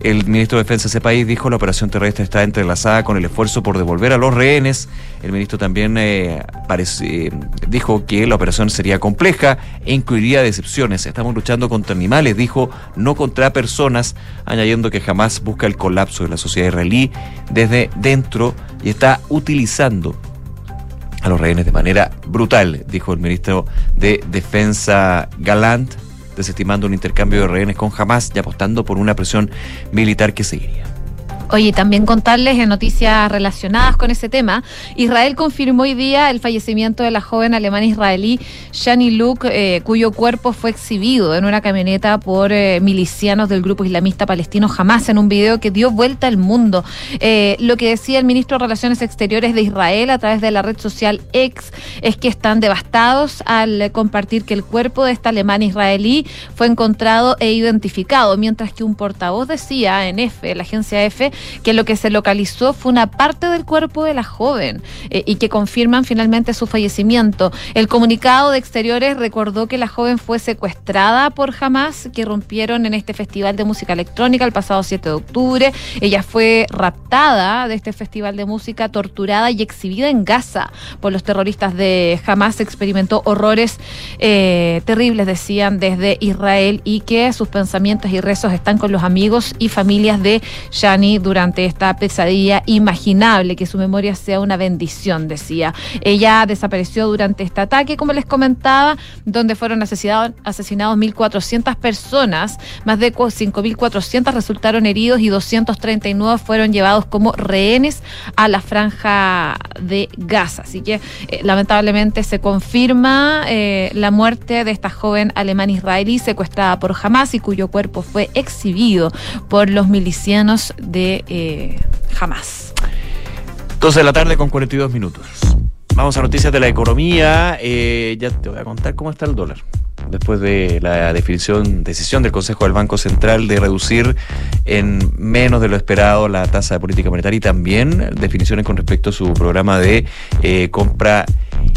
Speaker 3: El ministro de Defensa de ese país dijo la operación terrestre está entrelazada con el esfuerzo por devolver a los rehenes. El ministro también eh, eh, dijo que la operación sería compleja e incluiría decepciones. Estamos luchando contra animales, dijo, no contra personas, añadiendo que jamás busca el colapso de la sociedad israelí desde dentro y está utilizando a los rehenes de manera brutal, dijo el ministro de Defensa Galant, desestimando un intercambio de rehenes con Hamas y apostando por una presión militar que seguiría.
Speaker 2: Oye, también contarles en noticias relacionadas con ese tema, Israel confirmó hoy día el fallecimiento de la joven alemana israelí Shani Luke, eh, cuyo cuerpo fue exhibido en una camioneta por eh, milicianos del grupo islamista palestino Hamas en un video que dio vuelta al mundo. Eh, lo que decía el ministro de Relaciones Exteriores de Israel a través de la red social X es que están devastados al compartir que el cuerpo de esta alemana israelí fue encontrado e identificado, mientras que un portavoz decía en F, la agencia F, que lo que se localizó fue una parte del cuerpo de la joven eh, y que confirman finalmente su fallecimiento. El comunicado de Exteriores recordó que la joven fue secuestrada por Hamas, que rompieron en este festival de música electrónica el pasado 7 de octubre. Ella fue raptada de este festival de música, torturada y exhibida en Gaza por los terroristas de Hamas. Experimentó horrores eh, terribles, decían, desde Israel y que sus pensamientos y rezos están con los amigos y familias de Durante esta pesadilla imaginable, que su memoria sea una bendición, decía. Ella desapareció durante este ataque, como les comentaba, donde fueron asesinados, asesinados 1.400 personas, más de 5.400 resultaron heridos y 239 fueron llevados como rehenes a la franja de Gaza. Así que eh, lamentablemente se confirma eh, la muerte de esta joven alemana israelí secuestrada por Hamas y cuyo cuerpo fue exhibido por los milicianos de eh, Hamas.
Speaker 3: 12 de la tarde con 42 minutos. Vamos a noticias de la economía. Eh, ya te voy a contar cómo está el dólar. Después de la definición, decisión del Consejo del Banco Central de reducir en menos de lo esperado la tasa de política monetaria y también definiciones con respecto a su programa de eh, compra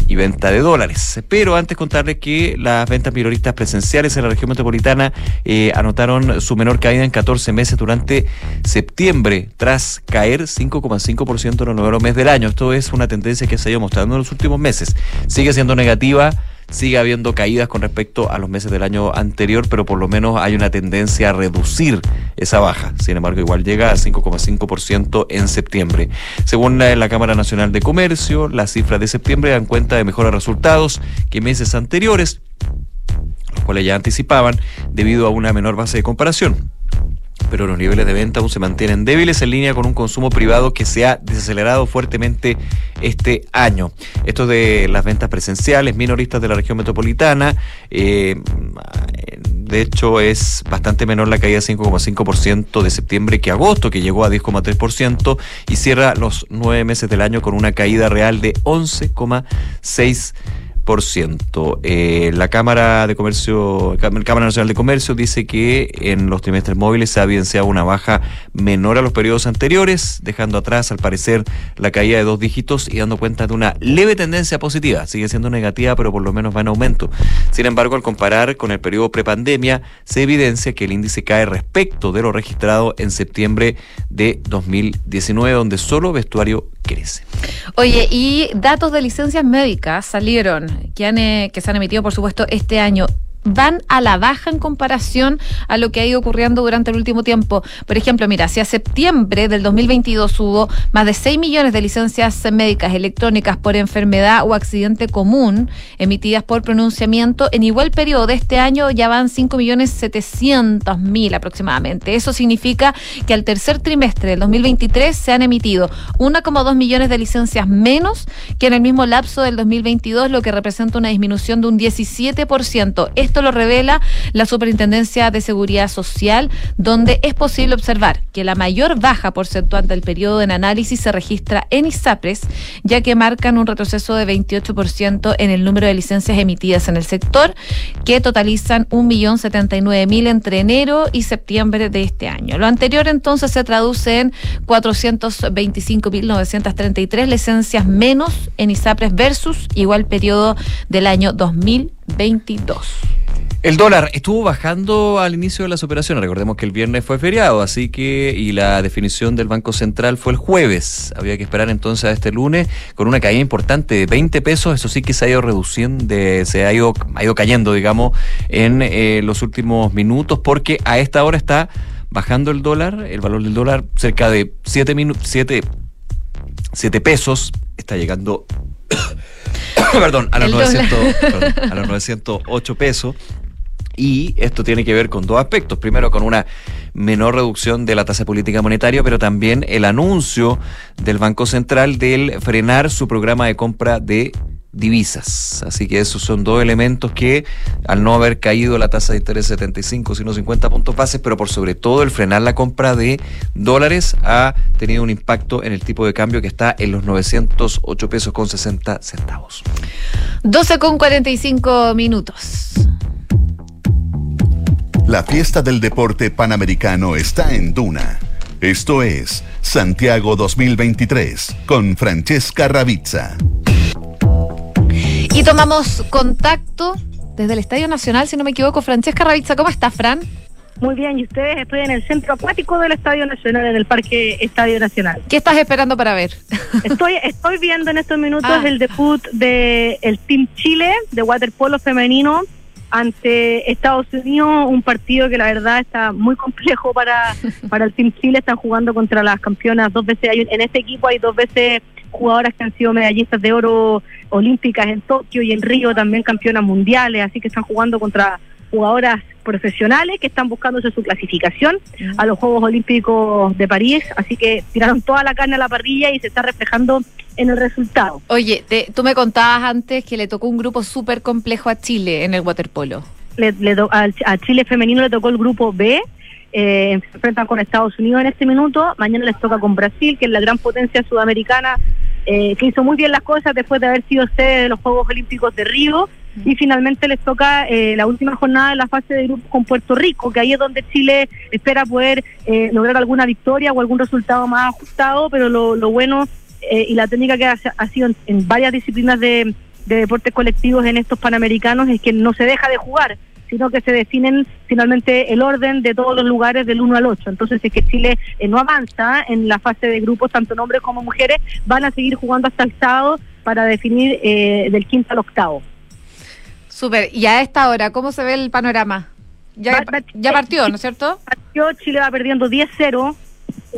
Speaker 3: y venta de dólares. Pero antes contarles que las ventas minoristas presenciales en la región metropolitana eh, anotaron su menor caída en 14 meses durante septiembre, tras caer 5,5% en el noveno mes del año. Esto es una tendencia que se ha ido mostrando en los últimos meses. Sigue siendo negativa. Sigue habiendo caídas con respecto a los meses del año anterior, pero por lo menos hay una tendencia a reducir esa baja. Sin embargo, igual llega a 5,5% en septiembre. Según la, la Cámara Nacional de Comercio, las cifras de septiembre dan cuenta de mejores resultados que meses anteriores, los cuales ya anticipaban debido a una menor base de comparación pero los niveles de venta aún se mantienen débiles en línea con un consumo privado que se ha desacelerado fuertemente este año. Esto de las ventas presenciales minoristas de la región metropolitana, eh, de hecho es bastante menor la caída de 5,5% de septiembre que agosto, que llegó a 10,3% y cierra los nueve meses del año con una caída real de 11,6%. Eh, la Cámara de Comercio, Cámara Nacional de Comercio dice que en los trimestres móviles se ha evidenciado una baja menor a los periodos anteriores, dejando atrás al parecer la caída de dos dígitos y dando cuenta de una leve tendencia positiva. Sigue siendo negativa, pero por lo menos va en aumento. Sin embargo, al comparar con el periodo prepandemia, se evidencia que el índice cae respecto de lo registrado en septiembre de 2019, donde solo vestuario crece.
Speaker 2: Oye, y datos de licencias médicas salieron, que, han, se han emitido, por supuesto, este año van a la baja en comparación a lo que ha ido ocurriendo durante el último tiempo. Por ejemplo, mira, si a septiembre del 2022 hubo más de 6 millones de licencias médicas electrónicas por enfermedad o accidente común emitidas por pronunciamiento, en igual periodo de este año ya van 5 millones 700 mil aproximadamente. Eso significa que al tercer trimestre del 2023 se han emitido 1,2 millones de licencias menos que en el mismo lapso del 2022, lo que representa una disminución de un 17%. Este Esto lo revela la Superintendencia de Seguridad Social, donde es posible observar que la mayor baja porcentual del periodo en análisis se registra en ISAPRES, ya que marcan un retroceso de 28% en el número de licencias emitidas en el sector, que totalizan 1.079.000 entre enero y septiembre de este año. Lo anterior entonces se traduce en 425.933 licencias menos en ISAPRES versus igual periodo del año 2022.
Speaker 3: El dólar estuvo bajando al inicio de las operaciones. Recordemos que el viernes fue feriado, así que y la definición del Banco Central fue el jueves. Había que esperar entonces a este lunes con una caída importante de 20 pesos. Eso sí que se ha ido reduciendo, de, se ha ido, ha ido cayendo, digamos, en eh, los últimos minutos, porque a esta hora está bajando el dólar, el valor del dólar cerca de 7 7 7 pesos, está llegando perdón, a los,
Speaker 2: El
Speaker 3: 900,
Speaker 2: dólar.
Speaker 3: perdón, a los 908 pesos. Y esto tiene que ver con dos aspectos. Primero, con una menor reducción de la tasa política monetaria, pero también el anuncio del Banco Central del frenar su programa de compra de divisas. Así que esos son dos elementos que, al no haber caído la tasa de interés 75, sino 50 puntos bases, pero por sobre todo el frenar la compra de dólares, ha tenido un impacto en el tipo de cambio que está en los 908 pesos con 60 centavos.
Speaker 2: 12 con 45 minutos.
Speaker 1: La fiesta del deporte panamericano está en Duna. Esto es Santiago 2023 con Francesca Ravizza.
Speaker 2: Y tomamos contacto desde el Estadio Nacional, si no me equivoco. Francesca Ravizza, ¿cómo estás, Fran?
Speaker 14: Muy bien, y ustedes estoy en el centro acuático del Estadio Nacional, en el Parque Estadio Nacional.
Speaker 2: ¿Qué estás esperando para ver?
Speaker 14: Estoy estoy viendo en estos minutos
Speaker 2: Ah.
Speaker 14: el debut de el Team Chile de waterpolo femenino ante Estados Unidos, un partido que la verdad está muy complejo para, para el Team Chile, están jugando contra las campeonas dos veces, hay, en este equipo hay dos veces jugadoras que han sido medallistas de oro olímpicas en Tokio y en Río también campeonas mundiales, así que están jugando contra jugadoras profesionales que están buscándose su clasificación a los Juegos Olímpicos de París, así que tiraron toda la carne a la parrilla y se está reflejando en el resultado.
Speaker 2: Oye, te- tú me contabas antes que le tocó un grupo súper complejo a Chile en el waterpolo.
Speaker 14: Le, le al- a, Chile femenino le tocó el grupo B, eh, se enfrentan con Estados Unidos en este minuto, mañana les toca con Brasil, que es la gran potencia sudamericana, eh, que hizo muy bien las cosas después de haber sido sede de los Juegos Olímpicos de Río, y finalmente les toca eh, la última jornada de la fase de grupo con Puerto Rico, que ahí es donde Chile espera poder eh, lograr alguna victoria o algún resultado más ajustado, pero lo, bueno eh, y la técnica que ha, sido en, varias disciplinas de, de deportes colectivos en estos panamericanos es que no se deja de jugar, sino que se definen finalmente el orden de todos los lugares del 1 al 8. Entonces, es que Chile eh, no avanza en la fase de grupos, tanto hombres como mujeres, van a seguir jugando hasta el sábado para definir eh, del quinto al octavo.
Speaker 2: Súper. Y a esta hora, ¿cómo se ve el panorama? Ya, ya partió, ¿no es cierto?
Speaker 14: Partió, Chile va perdiendo 10-0.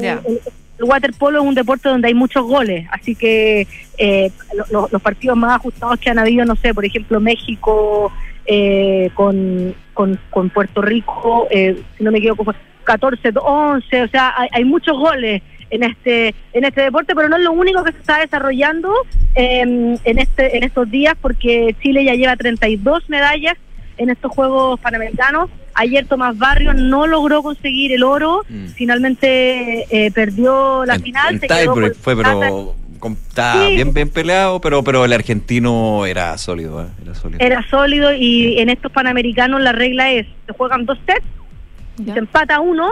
Speaker 2: Ya.
Speaker 14: El, el waterpolo es un deporte donde hay muchos goles, así que eh, lo- lo- los partidos más ajustados que han habido, no sé, por ejemplo, México eh, con, con, con Puerto Rico, eh, si no me equivoco, fue 14-11, o sea, hay, hay muchos goles en este en este deporte, pero no es lo único que se está desarrollando eh, en este en estos días, porque Chile ya lleva 32 medallas en estos Juegos Panamericanos. Ayer Tomás Barrio no logró conseguir el oro, finalmente eh, perdió la final.
Speaker 3: En
Speaker 14: se quedó
Speaker 3: tiebreak
Speaker 14: con
Speaker 3: fue, pero
Speaker 14: Sí.
Speaker 3: bien, bien peleado, pero, pero el argentino era sólido. ¿eh? Era sólido.
Speaker 14: Era sólido y en estos Panamericanos la regla es, se juegan dos sets, y se empata uno,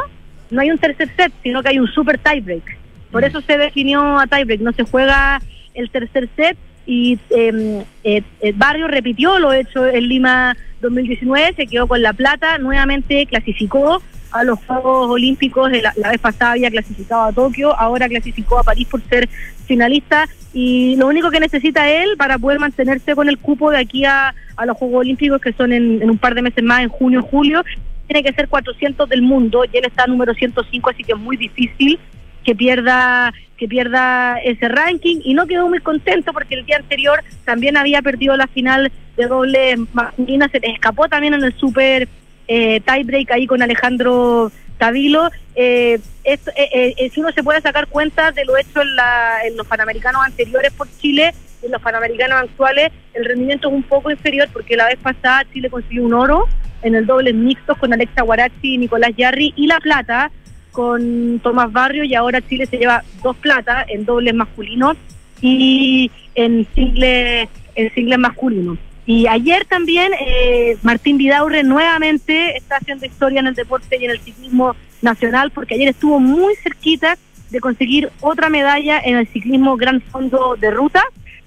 Speaker 14: no hay un tercer set, sino que hay un super tiebreak. Por eso se definió a tiebreak, no se juega el tercer set y eh, eh, Barrio repitió lo hecho en Lima 2019, se quedó con la plata, nuevamente clasificó a los Juegos Olímpicos, de la, la vez pasada había clasificado a Tokio, ahora clasificó a París por ser finalista y lo único que necesita él para poder mantenerse con el cupo de aquí a, a los Juegos Olímpicos que son en, en un par de meses más, en junio, julio, tiene que ser 400 del mundo y él está número 105, así que es muy difícil que pierda que pierda ese ranking. Y no quedó muy contento porque el día anterior también había perdido la final de doble masculina, se le escapó también en el super eh, tiebreak ahí con Alejandro Tabilo, eh, es- eh, eh, si uno se puede sacar cuenta de lo hecho en, la- en los Panamericanos anteriores por Chile, en los Panamericanos actuales, el rendimiento es un poco inferior porque la vez pasada Chile consiguió un oro en el doble mixto con Alexa Guarachi y Nicolás Yarri y la plata con Tomás Barrio y ahora Chile se lleva dos platas en dobles masculino y en single en single masculino. Y ayer también eh, Martín Vidaurre nuevamente está haciendo historia en el deporte y en el ciclismo nacional porque ayer estuvo muy cerquita de conseguir otra medalla en el ciclismo Gran Fondo de Ruta.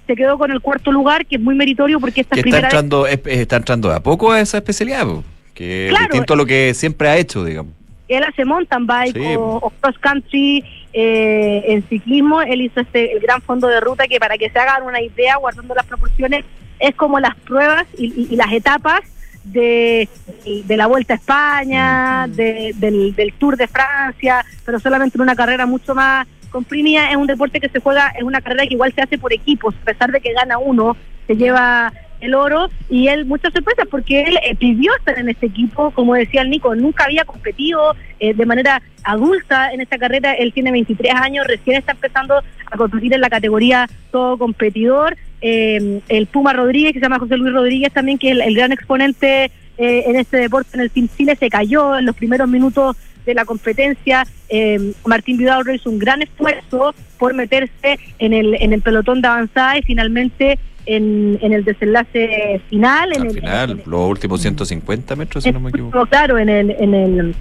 Speaker 14: Se quedó con el cuarto lugar, que es muy meritorio porque esta
Speaker 3: Que
Speaker 14: es
Speaker 3: está
Speaker 14: vez
Speaker 3: entrando, es- está entrando a poco a esa especialidad, que es
Speaker 14: Claro.
Speaker 3: distinto a lo que siempre ha hecho, digamos.
Speaker 14: él hace mountain bike
Speaker 3: Sí.
Speaker 14: o, o cross country eh, en ciclismo, él hizo este el gran fondo de ruta que para que se hagan una idea, guardando las proporciones, es como las pruebas y, y- y las etapas de, de la Vuelta a España, de- del, del Tour de Francia, pero solamente en una carrera mucho más comprimida. Es un deporte que se juega, es una carrera que igual se hace por equipos, a pesar de que gana uno, se lleva el oro. Y él muchas sorpresas porque él eh, pidió estar en este equipo, como decía el Nico, nunca había competido eh, de manera adulta en esta carrera, él tiene 23 años, recién está empezando a competir en la categoría todo competidor, Eh, el Puma Rodríguez, que se llama José Luis Rodríguez también, que es el, el gran exponente eh, en este deporte en el Team Chile, se cayó en los primeros minutos de la competencia. Eh, Martín Vidaurro hizo un gran esfuerzo por meterse en el, en el pelotón de avanzada y finalmente en, en el desenlace final. En
Speaker 3: Al
Speaker 14: el,
Speaker 3: final, los últimos 150 metros, si no me equivoco.
Speaker 14: claro, en el, en el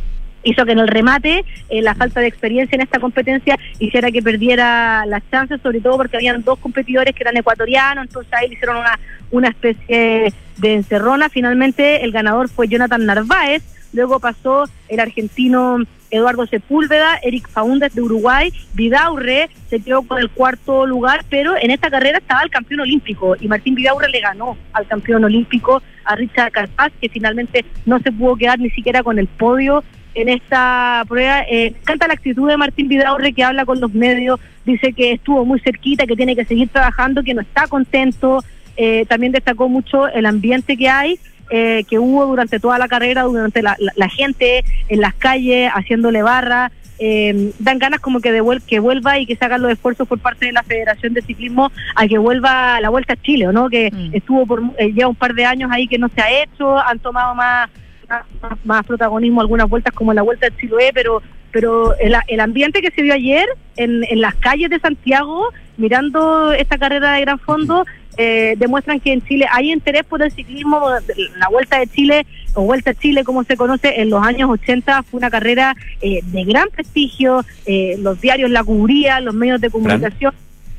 Speaker 14: hizo que en el remate eh, la falta de experiencia en esta competencia hiciera que perdiera las chances, sobre todo porque habían dos competidores que eran ecuatorianos, entonces ahí le hicieron una, una especie de encerrona. Finalmente el ganador fue Jonathan Narváez, luego pasó el argentino Eduardo Sepúlveda, Eric Faúndez de Uruguay, Vidaurre se quedó con el cuarto lugar, pero en esta carrera estaba el campeón olímpico y Martín Vidaurre le ganó al campeón olímpico, a Richard Carpaz, que finalmente no se pudo quedar ni siquiera con el podio en esta prueba. Eh, canta la actitud de Martín Vidaurre que habla con los medios, dice que estuvo muy cerquita, que tiene que seguir trabajando, que no está contento. Eh, también destacó mucho el ambiente que hay, eh, que hubo durante toda la carrera, durante la, la- la gente en las calles haciéndole barra. Eh, dan ganas como que, devuel- que vuelva y que se hagan los esfuerzos por parte de la Federación de Ciclismo a que vuelva la Vuelta a Chile, ¿o ¿no? Que estuvo por eh, ya un par de años ahí que no se ha hecho, han tomado más más, más protagonismo algunas vueltas como la Vuelta de Chiloé, pero pero el, el ambiente que se vio ayer en, en las calles de Santiago, mirando esta carrera de gran fondo, eh, demuestran que en Chile hay interés por el ciclismo. La Vuelta de Chile, o Vuelta a Chile como se conoce, en los años 80 fue una carrera eh, de gran prestigio, eh, los diarios la cubrían, los medios de comunicación.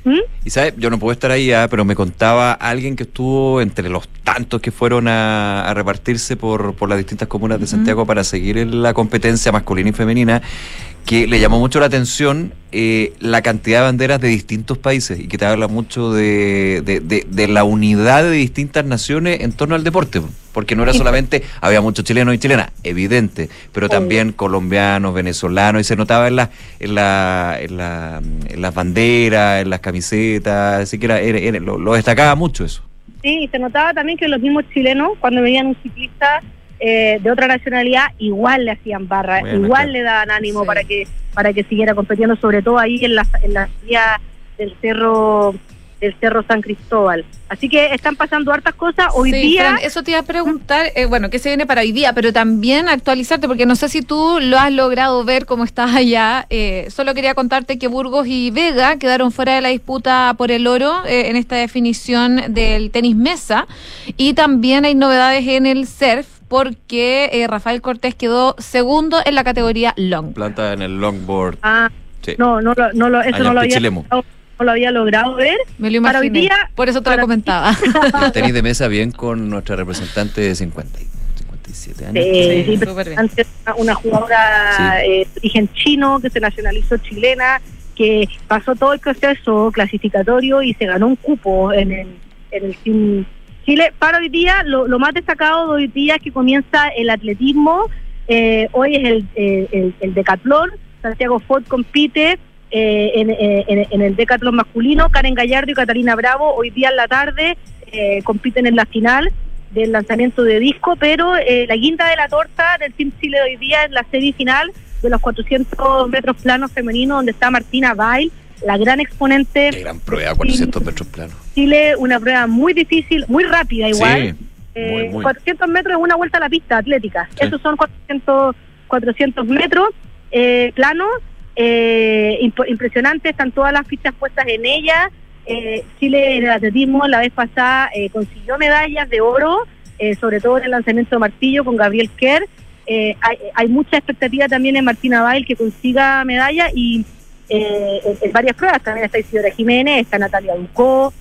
Speaker 14: ¿Mm?
Speaker 3: Y sabes, yo no puedo estar ahí, ah, pero me contaba alguien que estuvo entre los tantos que fueron a, a repartirse por, por las distintas comunas de Santiago para seguir en la competencia masculina y femenina, que le llamó mucho la atención eh, la cantidad de banderas de distintos países y que te habla mucho de, de, de- de la unidad de distintas naciones en torno al deporte. Porque no era solamente, había muchos chilenos y chilenas, evidente, pero también colombianos, venezolanos, y se notaba en, la, en, la, en, la, en las banderas, en las camisetas, así que era, era- era- lo, lo destacaba mucho eso.
Speaker 14: Sí, y se notaba también que los mismos chilenos, cuando veían un ciclista eh, de otra nacionalidad, igual le hacían barra, igual le daban ánimo para que para que siguiera compitiendo, sobre todo ahí en la, en la salida del cerro del cerro San Cristóbal. Así que están pasando hartas cosas. Hoy
Speaker 2: Sí,
Speaker 14: día
Speaker 2: Fran, eso te iba a preguntar, eh, bueno, ¿qué se viene para hoy día? Pero también actualizarte, porque no sé si tú lo has logrado ver cómo estás allá. Eh, solo quería contarte que Burgos y Vega quedaron fuera de la disputa por el oro eh, en esta definición del tenis mesa. Y también hay novedades en el surf, porque eh, Rafael Cortés quedó segundo en la categoría long.
Speaker 3: Planta en el longboard.
Speaker 14: Ah,
Speaker 3: Sí.
Speaker 14: no, no, lo- no lo, eso no lo había, no lo había logrado ver.
Speaker 2: Me lo
Speaker 14: Para hoy día,
Speaker 2: Por eso te lo comentaba.
Speaker 3: El tenis de mesa bien con nuestra representante de 50, y 57 años.
Speaker 14: Eh, sí,
Speaker 2: súper bien.
Speaker 14: antes una, una jugadora eh, de origen chino que se nacionalizó chilena, que pasó todo el proceso clasificatorio y se ganó un cupo en el, en el Team Chile. Para hoy día, lo, más destacado de hoy día es que comienza el atletismo. Eh, hoy es el, eh, el, decatlón. Santiago Ford compite eh, en, el decatlón masculino. Karen Gallardo y Catalina Bravo hoy día en la tarde compiten en la final del lanzamiento de disco, pero la guinda de la torta del Team Chile hoy día es la semifinal, de los 400 metros planos femeninos, donde está Martina Bail, la gran exponente.
Speaker 3: Qué gran prueba, 400 metros planos.
Speaker 14: Chile, una prueba muy difícil, muy rápida igual.
Speaker 3: Sí,
Speaker 14: Eh,
Speaker 3: muy, muy.
Speaker 14: 400 metros es una vuelta a la pista atlética. Esos son 400, 400 metros eh, planos. Eh, imp- impresionante, están todas las fichas puestas en ella. Eh, Chile en el atletismo la vez pasada eh, consiguió medallas de oro, eh, sobre todo en el lanzamiento de martillo con Gabriel Kerr. Hay, hay mucha expectativa también en Martina Bail que consiga medalla y eh, en, varias pruebas. También está Isidora Jiménez, está Natalia Ducó,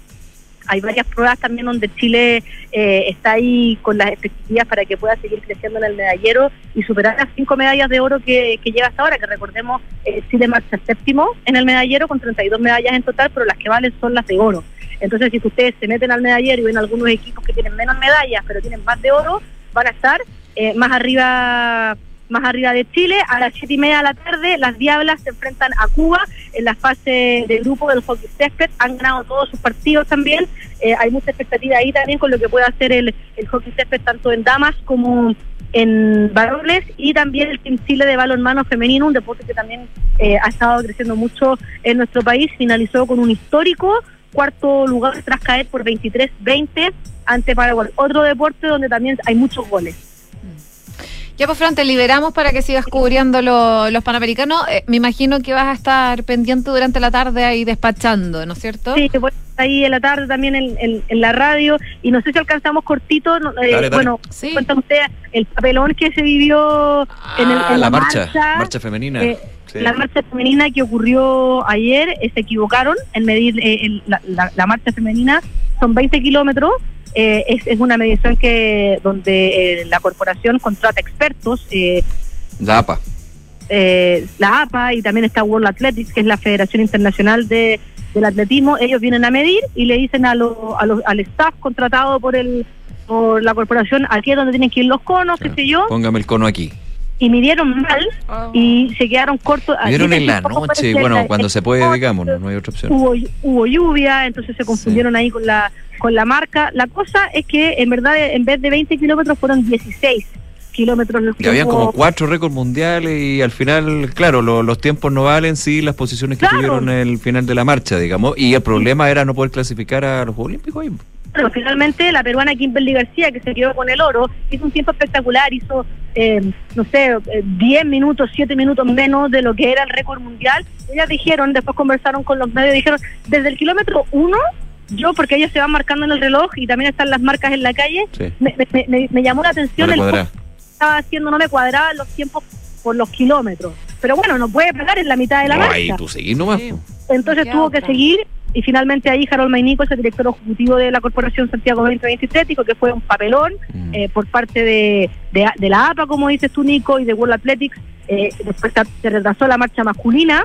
Speaker 14: hay varias pruebas también donde Chile eh, está ahí con las expectativas para que pueda seguir creciendo en el medallero y superar las cinco medallas de oro que, que lleva hasta ahora, que recordemos, eh, Chile marcha séptimo en el medallero con 32 medallas en total, pero las que valen son las de oro. Entonces, si ustedes se meten al medallero y ven algunos equipos que tienen menos medallas, pero tienen más de oro, van a estar eh, más arriba más arriba de Chile. A las siete y media de la tarde, las Diablas se enfrentan a Cuba en la fase de grupo del hockey césped. Han ganado todos sus partidos también. Eh, hay mucha expectativa ahí también con lo que puede hacer el, el hockey césped tanto en damas como en varones y también el Team Chile de balonmano femenino, un deporte que también eh, ha estado creciendo mucho en nuestro país. Finalizó con un histórico cuarto lugar tras caer por 23-20 ante Paraguay. Otro deporte donde también hay muchos goles.
Speaker 2: Ya, pues, Fran, te liberamos para que sigas cubriendo lo- los panamericanos. Eh, me imagino que vas a estar pendiente durante la tarde ahí despachando, ¿no es cierto?
Speaker 14: Sí, voy a estar ahí en la tarde también en, en- en la radio y no sé si alcanzamos cortito, no, eh,
Speaker 3: Dale, dale.
Speaker 14: bueno, cuéntame usted el papelón que se vivió en, el,
Speaker 3: Ah,
Speaker 14: en
Speaker 3: la marcha, marcha femenina.
Speaker 14: eh,
Speaker 3: Sí.
Speaker 14: La marcha femenina que ocurrió ayer, eh, se equivocaron en medir eh, el- la, la- la marcha femenina, son 20 kilómetros, eh, es, es una medición que donde eh, la corporación contrata expertos, eh,
Speaker 3: La APA.
Speaker 14: eh, la APA y también está World Athletics, que es la Federación Internacional de, del Atletismo, ellos vienen a medir y le dicen a lo- a los- al staff contratado por el por la corporación aquí es donde tienen que ir los conos, qué sé yo,
Speaker 3: Póngame el cono aquí.
Speaker 14: Y midieron mal y se quedaron cortos. Dicen
Speaker 3: en la noche, bueno,
Speaker 14: la-
Speaker 3: cuando se puede, digamos, no, no hay otra opción.
Speaker 14: hubo, hubo lluvia, entonces se confundieron ahí con la con la marca. La cosa es que en verdad en vez de 20 kilómetros fueron 16 kilómetros los
Speaker 3: Y habían
Speaker 14: hubo-
Speaker 3: como cuatro récords mundiales y al final, claro, lo- los tiempos no valen, sí, las posiciones que
Speaker 14: Claro.
Speaker 3: tuvieron en el final de la marcha, digamos, y el problema era no poder clasificar a los Juegos Olímpicos. ahí.
Speaker 14: Pero finalmente la peruana Kimberly García, que se quedó con el oro, hizo un tiempo espectacular, hizo, eh, no sé, eh, 10 minutos, 7 minutos menos de lo que era el récord mundial. Ellas dijeron, después conversaron con los medios, dijeron, desde el kilómetro 1, yo, porque ellos se van marcando en el reloj y también están las marcas en la calle,
Speaker 3: Sí.
Speaker 14: me, me- me- me llamó la atención
Speaker 3: No
Speaker 14: el cómo estaba haciendo, no me cuadraban los tiempos por los kilómetros. Pero bueno, no puede pagar en la mitad de la
Speaker 3: No,
Speaker 14: marcha.
Speaker 3: ahí tú seguís nomás.
Speaker 14: Entonces tuvo que seguir y finalmente ahí Harold Maynico, es el director ejecutivo de la Corporación Santiago 2023, dijo que fue un papelón
Speaker 3: Mm.
Speaker 14: eh, por parte de, de, de la APA, como dices tú, Nico, y de World Athletics. Eh, después se retrasó la marcha masculina.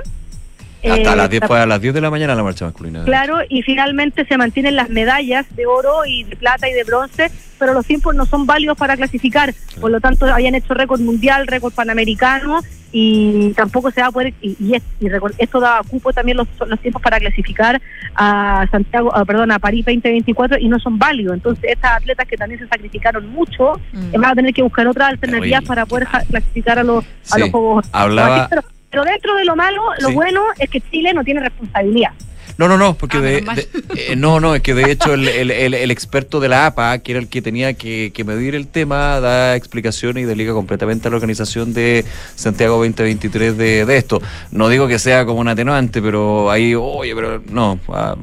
Speaker 3: Hasta
Speaker 14: Eh,
Speaker 3: las 10, fue a las 10 de la mañana la marcha masculina.
Speaker 14: Claro, y finalmente se mantienen las medallas de oro y de plata y de bronce, pero los tiempos no son válidos para clasificar. Por lo tanto, habían hecho récord mundial, récord panamericano y tampoco se va a poder. Y, y es- y esto da cupo también los, los tiempos para clasificar a Santiago, ah, perdón, a París 2024 y no son válidos. Entonces, estas atletas que también se sacrificaron mucho
Speaker 2: Mm.
Speaker 14: van a tener que buscar otras alternativas para poder ja- clasificar a los, a los Juegos.
Speaker 3: hablaba-
Speaker 14: Pero, pero dentro de lo malo, lo
Speaker 3: Sí.
Speaker 14: bueno es que Chile no tiene responsabilidad.
Speaker 3: No, no, no, porque
Speaker 2: Ah,
Speaker 3: de, eh, no, no, es que de hecho el, el- el- el experto de la APA, que era el que tenía que, que medir el tema, da explicaciones y desliga completamente a la organización de Santiago 2023 de, de esto. No digo que sea como un atenuante, pero ahí, oye, pero no, ah,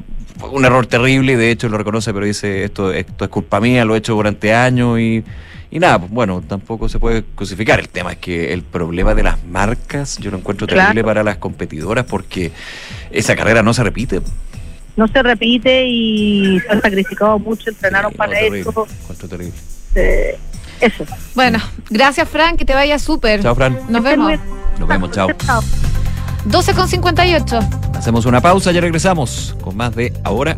Speaker 3: un error terrible y de hecho lo reconoce, pero dice esto, esto es culpa mía, lo he hecho durante años y, y nada, pues, bueno, tampoco se puede crucificar. El tema es que el problema de las marcas yo lo encuentro
Speaker 14: Claro.
Speaker 3: terrible para las competidoras porque esa carrera no se repite.
Speaker 14: no se repite y se han sacrificado mucho, entrenaron
Speaker 3: Sí,
Speaker 14: para
Speaker 3: terrible,
Speaker 14: eso.
Speaker 3: terrible.
Speaker 14: eh, eso.
Speaker 2: Bueno, gracias, Fran, que te vaya súper.
Speaker 3: Chao, Fran.
Speaker 2: Nos vemos.
Speaker 3: Nos vemos, chao.
Speaker 2: 12 con 58.
Speaker 3: Hacemos una pausa y ya regresamos con más de Ahora.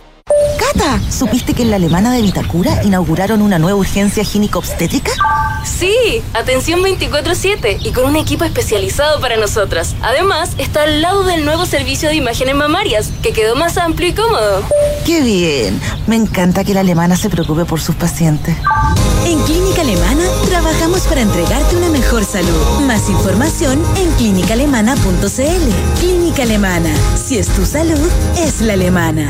Speaker 15: Cata, ¿supiste que en la alemana de Vitacura inauguraron una nueva urgencia gineco-obstétrica?
Speaker 16: Sí, atención 24/7 y con un equipo especializado para nosotras. Además, está al lado del nuevo servicio de imágenes mamarias, que quedó más amplio y cómodo.
Speaker 15: ¡Qué bien! Me encanta que la alemana se preocupe por sus pacientes.
Speaker 17: En Clínica Alemana trabajamos para entregarte una mejor salud. Más información en clínicaalemana.cl. Clínica Alemana. Si es tu salud, es la alemana.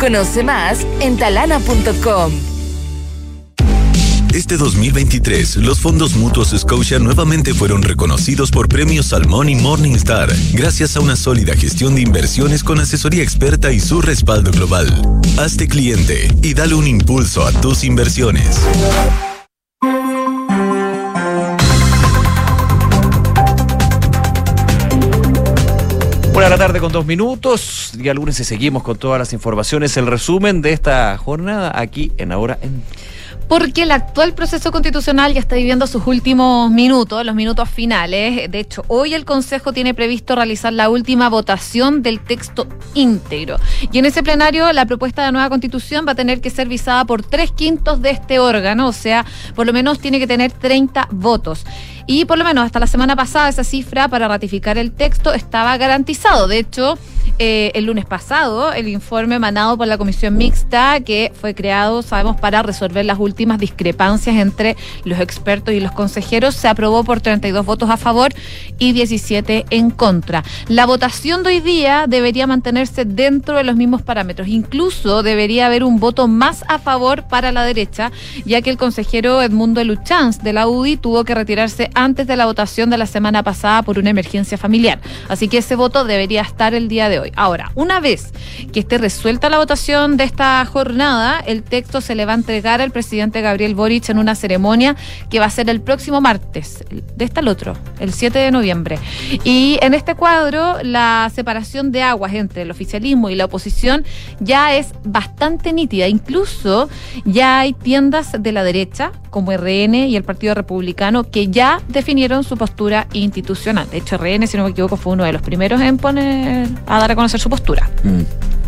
Speaker 18: Conoce más en talana.com.
Speaker 19: Este 2023, los fondos mutuos Scotia nuevamente fueron reconocidos por premios Salmón y Morningstar, gracias a una sólida gestión de inversiones con asesoría experta y su respaldo global. Hazte cliente y dale un impulso a tus inversiones.
Speaker 3: La tarde con dos minutos. Día lunes y seguimos con todas las informaciones. El resumen de esta jornada aquí en Ahora en
Speaker 2: porque el actual proceso constitucional ya está viviendo sus últimos minutos, los minutos finales. De hecho, hoy el Consejo tiene previsto realizar la última votación del texto íntegro. Y en ese plenario, la propuesta de nueva constitución va a tener que ser visada por tres quintos de este órgano, o sea, por lo menos tiene que tener 30 votos. Y por lo menos hasta la semana pasada esa cifra para ratificar el texto estaba garantizado. De hecho, eh, el lunes pasado, el informe emanado por la Comisión Mixta, que fue creado, sabemos, para resolver las últimas discrepancias entre los expertos y los consejeros, se aprobó por 32 votos a favor y 17 en contra. La votación de hoy día debería mantenerse dentro de los mismos parámetros. Incluso debería haber un voto más a favor para la derecha, ya que el consejero Edmundo Luchanz de la UDI tuvo que retirarse antes de la votación de la semana pasada por una emergencia familiar. Así que ese voto debería estar el día de hoy. Ahora, una vez que esté resuelta la votación de esta jornada, el texto se le va a entregar al presidente Gabriel Boric en una ceremonia que va a ser el próximo martes, de este al otro, el 7 de noviembre. Y en este cuadro, la separación de aguas entre el oficialismo y la oposición ya es bastante nítida. Incluso ya hay tiendas de la derecha, como RN y el Partido Republicano, que ya definieron su postura institucional. De hecho, RN, si no me equivoco, fue uno de los primeros en poner a dar a conocer su postura.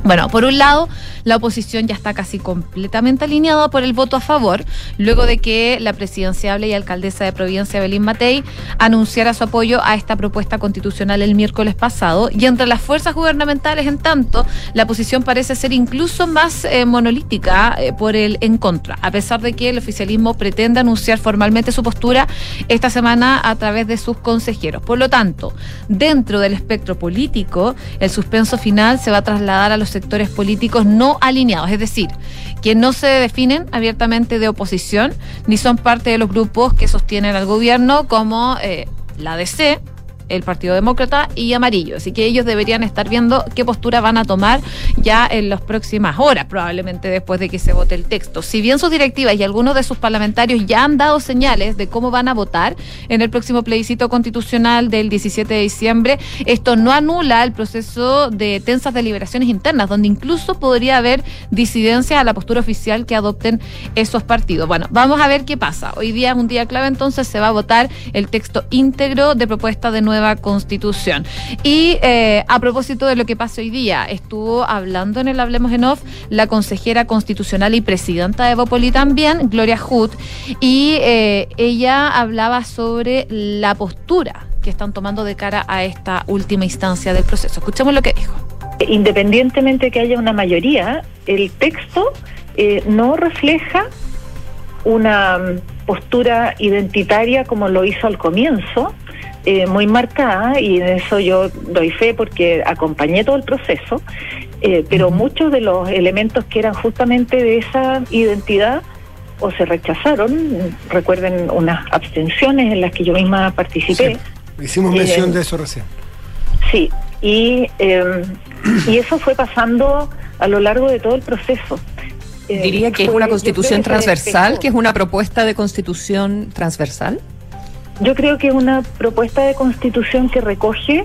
Speaker 2: Bueno, por un lado, la oposición ya está casi completamente alineada por el voto a favor, luego de que la presidenciable y alcaldesa de Providencia, Belín Matei, anunciara su apoyo a esta propuesta constitucional el miércoles pasado. Y entre las fuerzas gubernamentales, en tanto, la posición parece ser incluso más eh, monolítica eh, por el en contra, a pesar de que el oficialismo pretende anunciar formalmente su postura esta semana a través de sus consejeros. Por lo tanto, dentro del espectro político, el suspenso final se va a trasladar a los sectores políticos no alineados, es decir, que no se definen abiertamente de oposición ni son parte de los grupos que sostienen al gobierno como eh, la DC, el Partido Demócrata y Amarillo. Así que ellos deberían estar viendo qué postura van a tomar ya en las próximas horas, probablemente después de que se vote el texto. Si bien sus directivas y algunos de sus parlamentarios ya han dado señales de cómo van a votar en el próximo plebiscito constitucional del 17 de diciembre, esto no anula el proceso de tensas deliberaciones internas, donde incluso podría haber disidencias a la postura oficial que adopten esos partidos. Bueno, vamos a ver qué pasa. Hoy día es un día clave, entonces se va a votar el texto íntegro de propuesta de nueva constitución. Y eh, a propósito de lo que pasa hoy día, estuvo hablando en el Hablemos en Off la consejera constitucional y presidenta de Bopoli también, Gloria Hood, y eh, ella hablaba sobre la postura que están tomando de cara a esta última instancia del proceso. Escuchemos lo que dijo.
Speaker 20: Independientemente de que haya una mayoría, el texto eh, no refleja una mm, postura identitaria como lo hizo al comienzo, eh, muy marcada y en eso yo doy fe porque acompañé todo el proceso, eh, pero muchos de los elementos que eran justamente de esa identidad o se rechazaron, recuerden unas abstenciones en las que yo misma participé.
Speaker 21: hicimos mención eh, de eso recién.
Speaker 20: Sí, y, y eso fue pasando a lo largo de todo el proceso.
Speaker 22: Diría que es una constitución transversal, que es una propuesta de constitución transversal.
Speaker 20: Yo creo que es una propuesta de constitución que recoge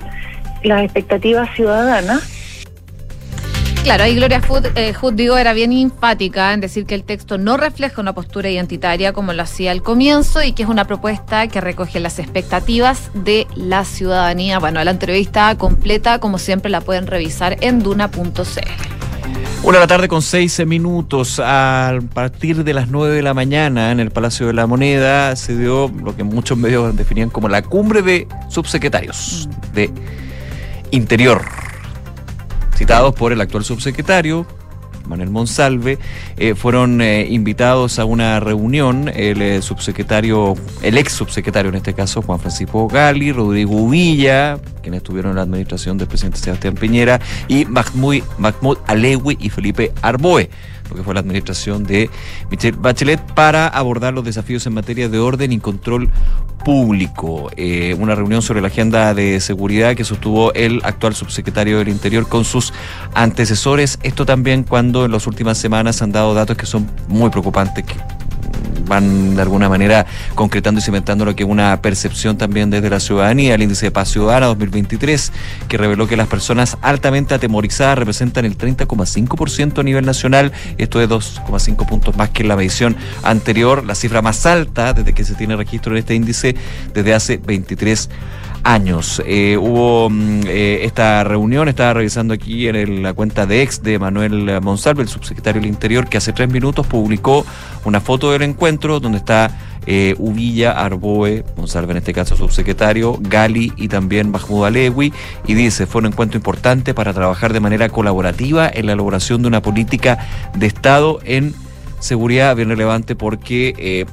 Speaker 20: las expectativas ciudadanas.
Speaker 2: Claro, ahí Gloria Hood, eh, digo, era bien enfática en decir que el texto no refleja una postura identitaria como lo hacía al comienzo y que es una propuesta que recoge las expectativas de la ciudadanía. Bueno, la entrevista completa, como siempre, la pueden revisar en duna.cl.
Speaker 3: Una de la tarde con seis minutos. A partir de las nueve de la mañana en el Palacio de la Moneda se dio lo que muchos medios definían como la cumbre de subsecretarios de Interior, citados por el actual subsecretario, Manuel Monsalve, eh, fueron eh, invitados a una reunión el eh, subsecretario, el ex subsecretario en este caso, Juan Francisco Gali, Rodrigo Villa, quienes estuvieron en la administración del presidente Sebastián Piñera, y Mahmoud, Mahmoud Alewi y Felipe Arboe lo que fue la administración de Michelle Bachelet, para abordar los desafíos en materia de orden y control público. Eh, una reunión sobre la agenda de seguridad que sostuvo el actual subsecretario del Interior con sus antecesores. Esto también cuando en las últimas semanas han dado datos que son muy preocupantes, van de alguna manera concretando y cimentando lo que es una percepción también desde la ciudadanía, el índice de paz ciudadana 2023, que reveló que las personas altamente atemorizadas representan el 30,5% a nivel nacional, esto es 2,5 puntos más que en la medición anterior, la cifra más alta desde que se tiene registro en este índice desde hace 23 años. Eh, hubo mm, eh, esta reunión, estaba revisando aquí en la cuenta de ex de Manuel Monsalve, el subsecretario del Interior, que hace tres minutos publicó una foto del encuentro donde está eh, Uvilla, Arboe, Monsalve en este caso subsecretario, Gali y también Mahmoud Alewi, y dice, fue un encuentro importante para trabajar de manera colaborativa en la elaboración de una política de Estado en seguridad bien relevante porque eh,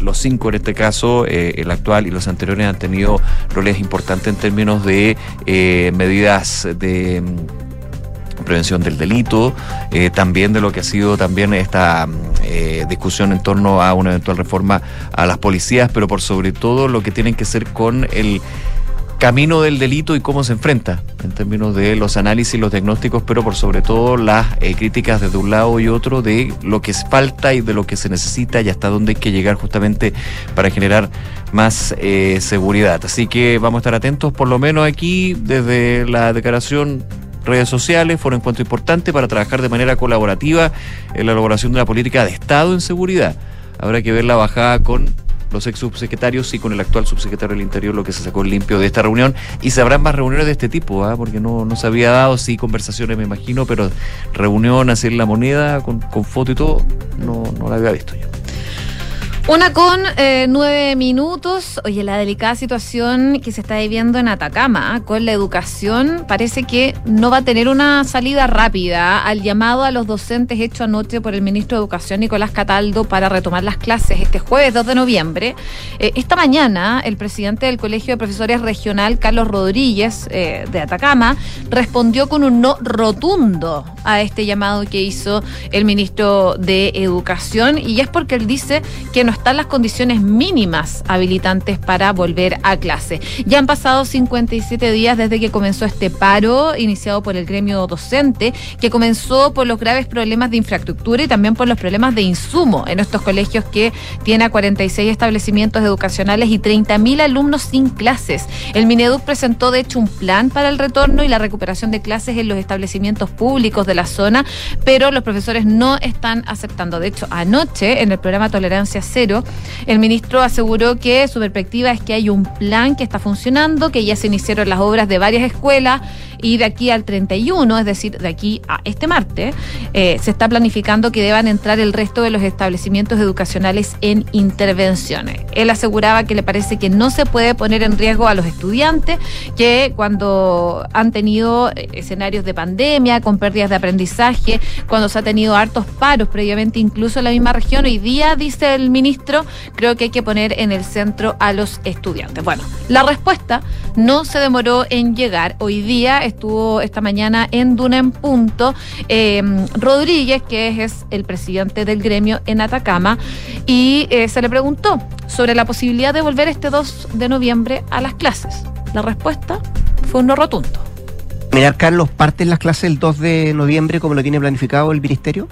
Speaker 3: los cinco en este caso, eh, el actual y los anteriores han tenido roles importantes en términos de eh, medidas de mm, prevención del delito, eh, también de lo que ha sido también esta mm, discusión en torno a una eventual reforma a las policías, pero por sobre todo lo que tienen que ser con el camino del delito y cómo se enfrenta en términos de los análisis, los diagnósticos, pero por sobre todo las eh, críticas desde un lado y otro de lo que falta y de lo que se necesita y hasta dónde hay que llegar justamente para generar más eh, seguridad. Así que vamos a estar atentos, por lo menos aquí, desde la declaración redes sociales, fue un encuentro importante para trabajar de manera colaborativa en la elaboración de una política de Estado en seguridad. Habrá que ver la bajada con los ex subsecretarios y con el actual subsecretario del Interior lo que se sacó limpio de esta reunión. Y se habrán más reuniones de este tipo, ¿ah? porque no, no se había dado, sí, conversaciones me imagino, pero reunión, hacer la moneda con, con foto y todo, no, no la había visto yo.
Speaker 2: Una con eh, nueve minutos. Oye, la delicada situación que se está viviendo en Atacama ¿ah? con la educación parece que no va a tener una salida rápida al llamado a los docentes hecho anoche por el ministro de Educación Nicolás Cataldo para retomar las clases este jueves 2 de noviembre. Eh, esta mañana el presidente del Colegio de Profesores Regional, Carlos Rodríguez, eh, de Atacama, respondió con un no rotundo a este llamado que hizo el ministro de Educación y es porque él dice que no están las condiciones mínimas habilitantes para volver a clase. Ya han pasado 57 días desde que comenzó este paro iniciado por el gremio docente, que comenzó por los graves problemas de infraestructura y también por los problemas de insumo en estos colegios que tiene a 46 establecimientos educacionales y 30.000 alumnos sin clases. El Mineduc presentó de hecho un plan para el retorno y la recuperación de clases en los establecimientos públicos de la zona, pero los profesores no están aceptando. De hecho, anoche en el programa Tolerancia El ministro aseguró que su perspectiva es que hay un plan que está funcionando, que ya se iniciaron las obras de varias escuelas y de aquí al 31, es decir, de aquí a este martes, eh, se está planificando que deban entrar el resto de los establecimientos educacionales en intervenciones. Él aseguraba que le parece que no se puede poner en riesgo a los estudiantes que cuando han tenido eh, escenarios de pandemia, con pérdidas de aprendizaje, cuando se ha tenido hartos paros previamente incluso en la misma región, hoy día, dice el ministro, creo que hay que poner en el centro a los estudiantes. Bueno, la respuesta no se demoró en llegar. Hoy día estuvo esta mañana en Duna en Punto, em, Rodríguez, que es el presidente del gremio en Atacama, y eh, se le preguntó sobre la posibilidad de volver este 2 de noviembre a las clases. La respuesta fue un no rotundo.
Speaker 7: Mirar, Carlos, ¿parten las clases el 2 de noviembre como lo tiene planificado el ministerio?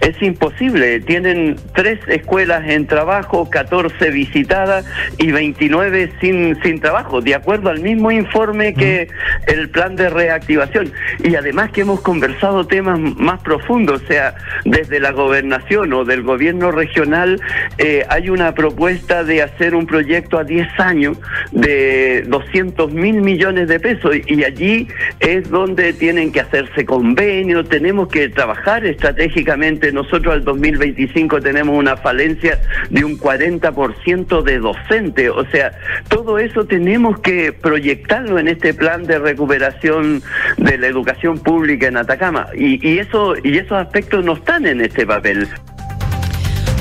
Speaker 8: Es imposible. Tienen tres escuelas en trabajo, 14 visitadas y 29 sin, sin trabajo, de acuerdo al mismo informe que el plan de reactivación. Y además que hemos conversado temas más profundos, o sea, desde la gobernación o del gobierno regional eh, hay una propuesta de hacer un proyecto a 10 años de 200 mil millones de pesos y allí es donde tienen que hacerse convenios, tenemos que trabajar estratégicamente nosotros al 2025 tenemos una falencia de un 40% de docentes. O sea, todo eso tenemos que proyectarlo en este plan de recuperación de la educación pública en Atacama. Y, y, eso, y esos aspectos no están en este papel.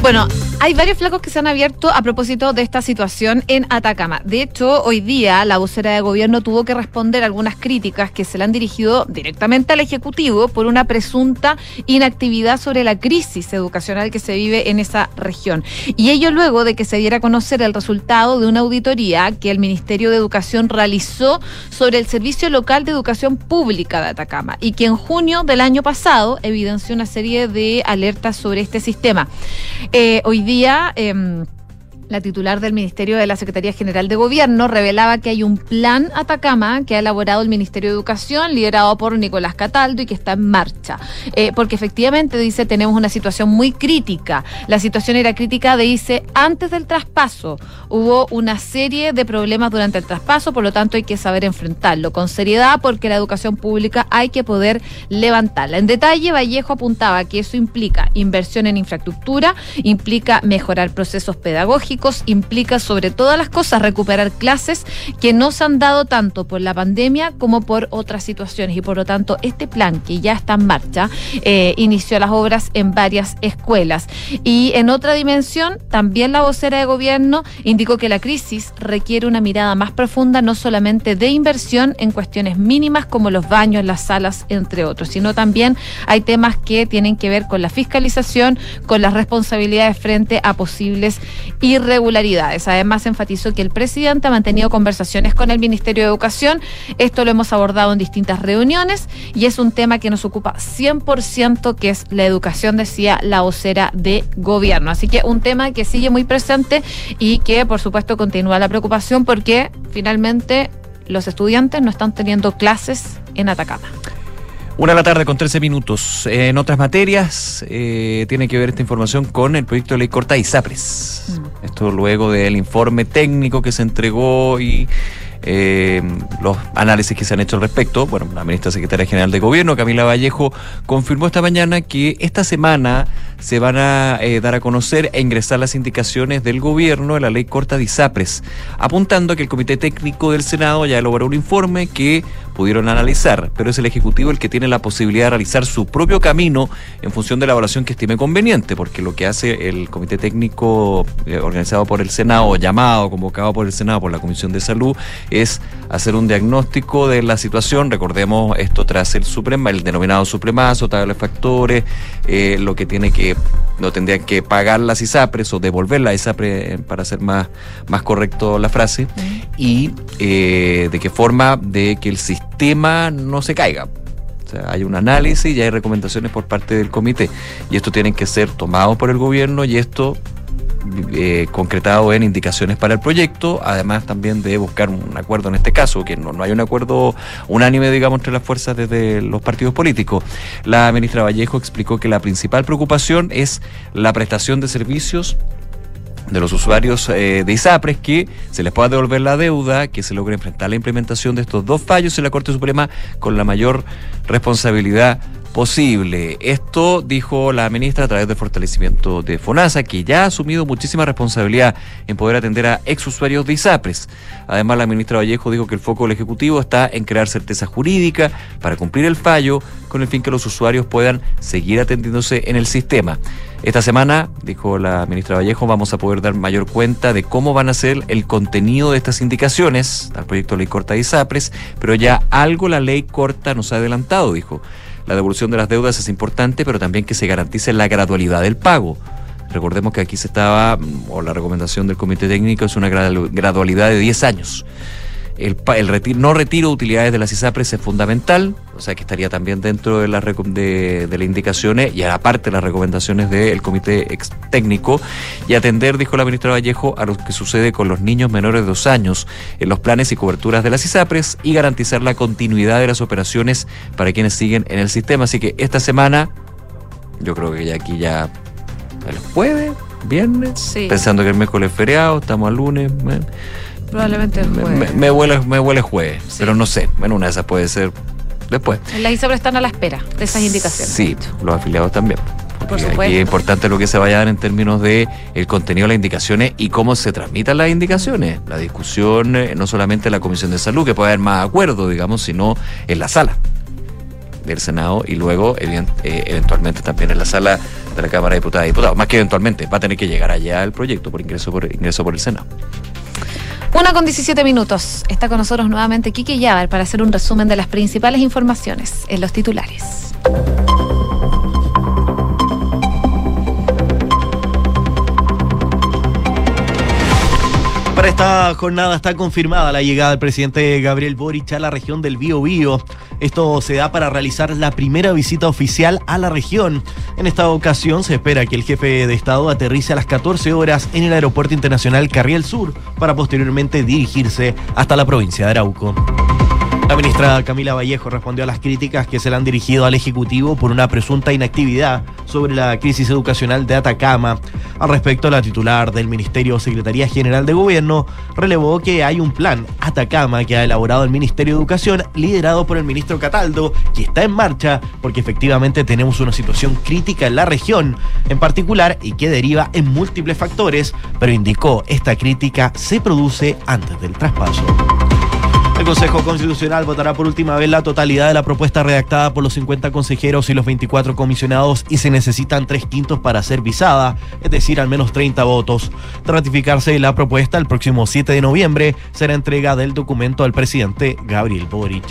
Speaker 2: Bueno, hay varios flacos que se han abierto a propósito de esta situación en Atacama. De hecho, hoy día la vocera de gobierno tuvo que responder algunas críticas que se le han dirigido directamente al Ejecutivo por una presunta inactividad sobre la crisis educacional que se vive en esa región. Y ello luego de que se diera a conocer el resultado de una auditoría que el Ministerio de Educación realizó sobre el Servicio Local de Educación Pública de Atacama y que en junio del año pasado evidenció una serie de alertas sobre este sistema. Eh, hoy día... Em, la titular del Ministerio de la Secretaría General de Gobierno revelaba que hay un plan Atacama que ha elaborado el Ministerio de Educación, liderado por Nicolás Cataldo y que está en marcha. Eh, porque efectivamente, dice, tenemos una situación muy crítica. La situación era crítica, dice, antes del traspaso. Hubo una serie de problemas durante el traspaso, por lo tanto hay que saber enfrentarlo con seriedad porque la educación pública hay que poder levantarla. En detalle, Vallejo apuntaba que eso implica inversión en infraestructura, implica mejorar procesos pedagógicos, implica sobre todas las cosas recuperar clases que no se han dado tanto por la pandemia como por otras situaciones. Y por lo tanto este plan que ya está en marcha eh, inició las obras en varias escuelas. Y en otra dimensión también la vocera de gobierno indicó que la crisis requiere una mirada más profunda no solamente de inversión en cuestiones mínimas como los baños, las salas, entre otros, sino también hay temas que tienen que ver con la fiscalización, con las responsabilidades frente a posibles irregularidades irregularidades. Además, enfatizó que el presidente ha mantenido conversaciones con el Ministerio de Educación. Esto lo hemos abordado en distintas reuniones y es un tema que nos ocupa 100%, que es la educación, decía la vocera de gobierno. Así que un tema que sigue muy presente y que, por supuesto, continúa la preocupación porque finalmente los estudiantes no están teniendo clases en Atacama.
Speaker 3: Una de la tarde con 13 minutos. En otras materias, eh, tiene que ver esta información con el proyecto de ley corta ISAPRES. Mm. Esto luego del informe técnico que se entregó y eh, los análisis que se han hecho al respecto. Bueno, la ministra secretaria general de Gobierno, Camila Vallejo, confirmó esta mañana que esta semana se van a eh, dar a conocer e ingresar las indicaciones del Gobierno de la ley corta de ISAPRES, apuntando a que el Comité Técnico del Senado ya elaboró un informe que pudieron analizar, pero es el Ejecutivo el que tiene la posibilidad de realizar su propio camino en función de la evaluación que estime conveniente, porque lo que hace el Comité Técnico eh, organizado por el Senado, llamado, convocado por el Senado, por la Comisión de Salud, hacer un diagnóstico de la situación. Recordemos esto tras el suprema, el denominado supremazo, tabla de factores, eh, lo que tiene que, no tendrían que pagar las ISAPRES o devolver las ISAPRES eh, para ser más, más correcto la frase, y eh, de qué forma de que el sistema no se caiga. O sea, hay un análisis y hay recomendaciones por parte del comité. Y esto tienen que ser tomados por el gobierno y esto eh, concretado en indicaciones para el proyecto, además también de buscar un acuerdo en este caso, que no, no hay un acuerdo unánime, digamos, entre las fuerzas desde los partidos políticos. La ministra Vallejo explicó que la principal preocupación es la prestación de servicios de los usuarios eh, de ISAPRES que se les pueda devolver la deuda, que se logre enfrentar la implementación de estos dos fallos en la Corte Suprema con la mayor responsabilidad posible. Esto dijo la ministra a través del fortalecimiento de FONASA, que ya ha asumido muchísima responsabilidad en poder atender a exusuarios de ISAPRES. Además, la ministra Vallejo dijo que el foco del Ejecutivo está en crear certeza jurídica para cumplir el fallo, con el fin que los usuarios puedan seguir atendiéndose en el sistema. Esta semana, dijo la ministra Vallejo, vamos a poder dar mayor cuenta de cómo van a ser el contenido de estas indicaciones al proyecto de ley corta de ISAPRES, pero ya algo la ley corta nos ha adelantado, dijo. La devolución de las deudas es importante, pero también que se garantice la gradualidad del pago. Recordemos que aquí se estaba, mm, o la recomendación del Comité Técnico es una gradualidad de 10 años el, el no retiro de utilidades de las ISAPRES es fundamental, o sea que estaría también dentro de, las de, las indicaciones y aparte de las recomendaciones del comité técnico y atender, dijo la ministra Vallejo, a lo que sucede con los niños menores de dos años en los planes y coberturas de las ISAPRES y garantizar la continuidad de las operaciones para quienes siguen en el sistema. Así que esta semana, yo creo que ya aquí ya el jueves, viernes, pensando que el miércoles es feriado, estamos al lunes.
Speaker 2: Probablemente el
Speaker 3: jueves. Me, huele, me huele jueves, pero no sé. Bueno, una de esas puede ser después.
Speaker 2: Las ISAPRES están a la espera de esas indicaciones.
Speaker 3: Sí, los afiliados también. Por supuesto. Aquí es importante lo que se vaya a dar en términos de el contenido de las indicaciones y cómo se transmitan las indicaciones. La discusión, eh, no solamente en la Comisión de Salud, que puede haber más acuerdo, digamos, sino en la sala del Senado y luego eh, eventualmente también en la sala de la Cámara de Diputadas y Diputados. Más que eventualmente, va a tener que llegar allá el proyecto por ingreso por ingreso por el Senado.
Speaker 2: Una con 17 minutos. Está con nosotros nuevamente Kike Yavar para hacer un resumen de las principales informaciones en los titulares.
Speaker 5: Esta jornada está confirmada la llegada del presidente Gabriel Boric a la región del Bío Bío. Esto se da para realizar la primera visita oficial a la región. En esta ocasión se espera que el jefe de Estado aterrice a las 14 horas en el Aeropuerto Internacional Carriel Sur para posteriormente dirigirse hasta la provincia de Arauco. La ministra Camila Vallejo respondió a las críticas que se le han dirigido al Ejecutivo por una presunta inactividad sobre la crisis educacional de Atacama. Al respecto, la titular del Ministerio Secretaría General de Gobierno relevó que hay un plan Atacama que ha elaborado el Ministerio de Educación liderado por el ministro Cataldo, que está en marcha porque efectivamente tenemos una situación crítica en la región en particular y que deriva en múltiples factores, pero indicó esta crítica se produce antes del traspaso. Consejo Constitucional votará por última vez la totalidad de la propuesta redactada por los 50 consejeros y los 24 comisionados y se necesitan tres quintos para ser visada, es decir, al menos 30 votos. De ratificarse la propuesta, el próximo 7 de noviembre será entrega del documento al presidente Gabriel Boric.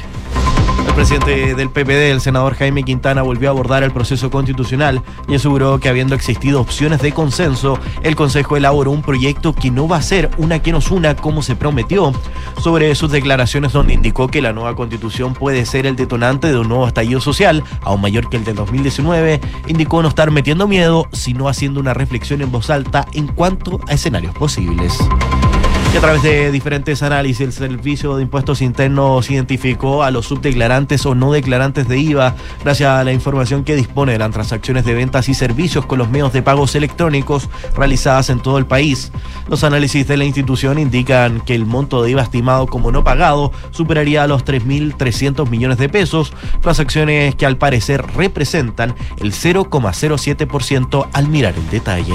Speaker 5: El presidente del PPD, el senador Jaime Quintana, volvió a abordar el proceso constitucional y aseguró que habiendo existido opciones de consenso, el Consejo elaboró un proyecto que no va a ser una que nos una como se prometió. Sobre sus declaraciones donde indicó que la nueva constitución puede ser el detonante de un nuevo estallido social, aún mayor que el del 2019, indicó no estar metiendo miedo, sino haciendo una reflexión en voz alta en cuanto a escenarios posibles. Y a través de diferentes análisis, el Servicio de Impuestos Internos identificó a los subdeclarantes o no declarantes de IVA gracias a la información que dispone de las transacciones de ventas y servicios con los medios de pagos electrónicos realizadas en todo el país. Los análisis de la institución indican que el monto de IVA estimado como no pagado superaría los 3.300 millones de pesos, transacciones que al parecer representan el 0,07% al mirar el detalle.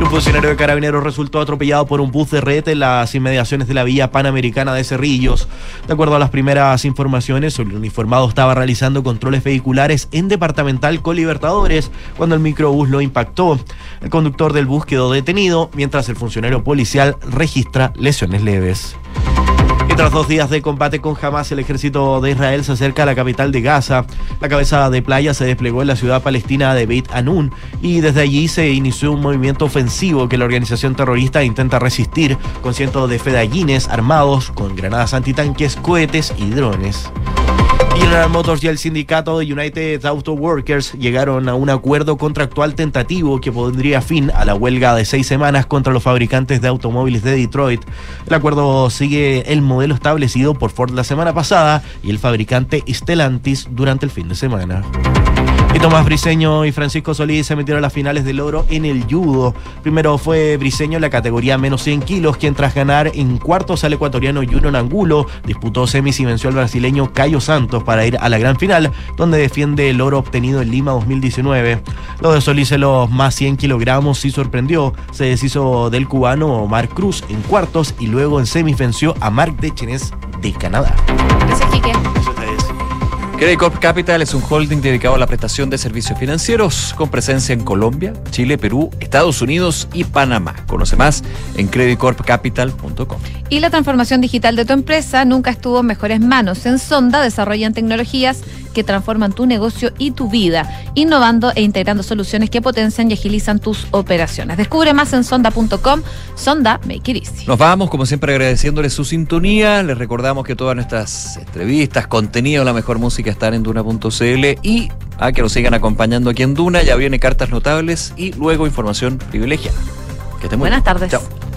Speaker 5: Un funcionario de carabineros resultó atropellado por un bus de red en las inmediaciones de la vía panamericana de Cerrillos. De acuerdo a las primeras informaciones, el uniformado estaba realizando controles vehiculares en departamental con Libertadores cuando el microbús lo impactó. El conductor del bus quedó detenido mientras el funcionario policial registra lesiones leves. Y tras dos días de combate con Hamas, el ejército de Israel se acerca a la capital de Gaza. La cabeza de playa se desplegó en la ciudad palestina de Beit Anun y desde allí se inició un movimiento ofensivo que la organización terrorista intenta resistir con cientos de fedallines armados con granadas antitanques, cohetes y drones. General Motors y el sindicato de United Auto Workers llegaron a un acuerdo contractual tentativo que pondría fin a la huelga de seis semanas contra los fabricantes de automóviles de Detroit. El acuerdo sigue el modelo establecido por Ford la semana pasada y el fabricante Stellantis durante el fin de semana. Y Tomás Briseño y Francisco Solís se metieron a las finales del oro en el judo. Primero fue Briseño en la categoría menos 100 kilos, quien tras ganar en cuartos al ecuatoriano Juno Angulo, disputó semis y venció al brasileño Cayo Santos para ir a la gran final, donde defiende el oro obtenido en Lima 2019. Lo de Solís en los más 100 kilogramos sí sorprendió. Se deshizo del cubano Omar Cruz en cuartos y luego en semis venció a Marc Dechenes de Canadá.
Speaker 2: Gracias.
Speaker 3: Credit Corp Capital es un holding dedicado a la prestación de servicios financieros con presencia en Colombia, Chile, Perú, Estados Unidos y Panamá. Conoce más en creditcorpcapital.com.
Speaker 2: Y la transformación digital de tu empresa nunca estuvo en mejores manos. En Sonda desarrollan tecnologías que transforman tu negocio y tu vida, innovando e integrando soluciones que potencian y agilizan tus operaciones. Descubre más en sonda.com. Sonda, make it easy.
Speaker 3: Nos vamos, como siempre, agradeciéndoles su sintonía. Les recordamos que todas nuestras entrevistas, contenido, la mejor música están en duna.cl y a que nos sigan acompañando aquí en Duna. Ya viene cartas notables y luego información privilegiada. Que estén muy
Speaker 2: Buenas
Speaker 3: bien.
Speaker 2: tardes.
Speaker 3: Chao.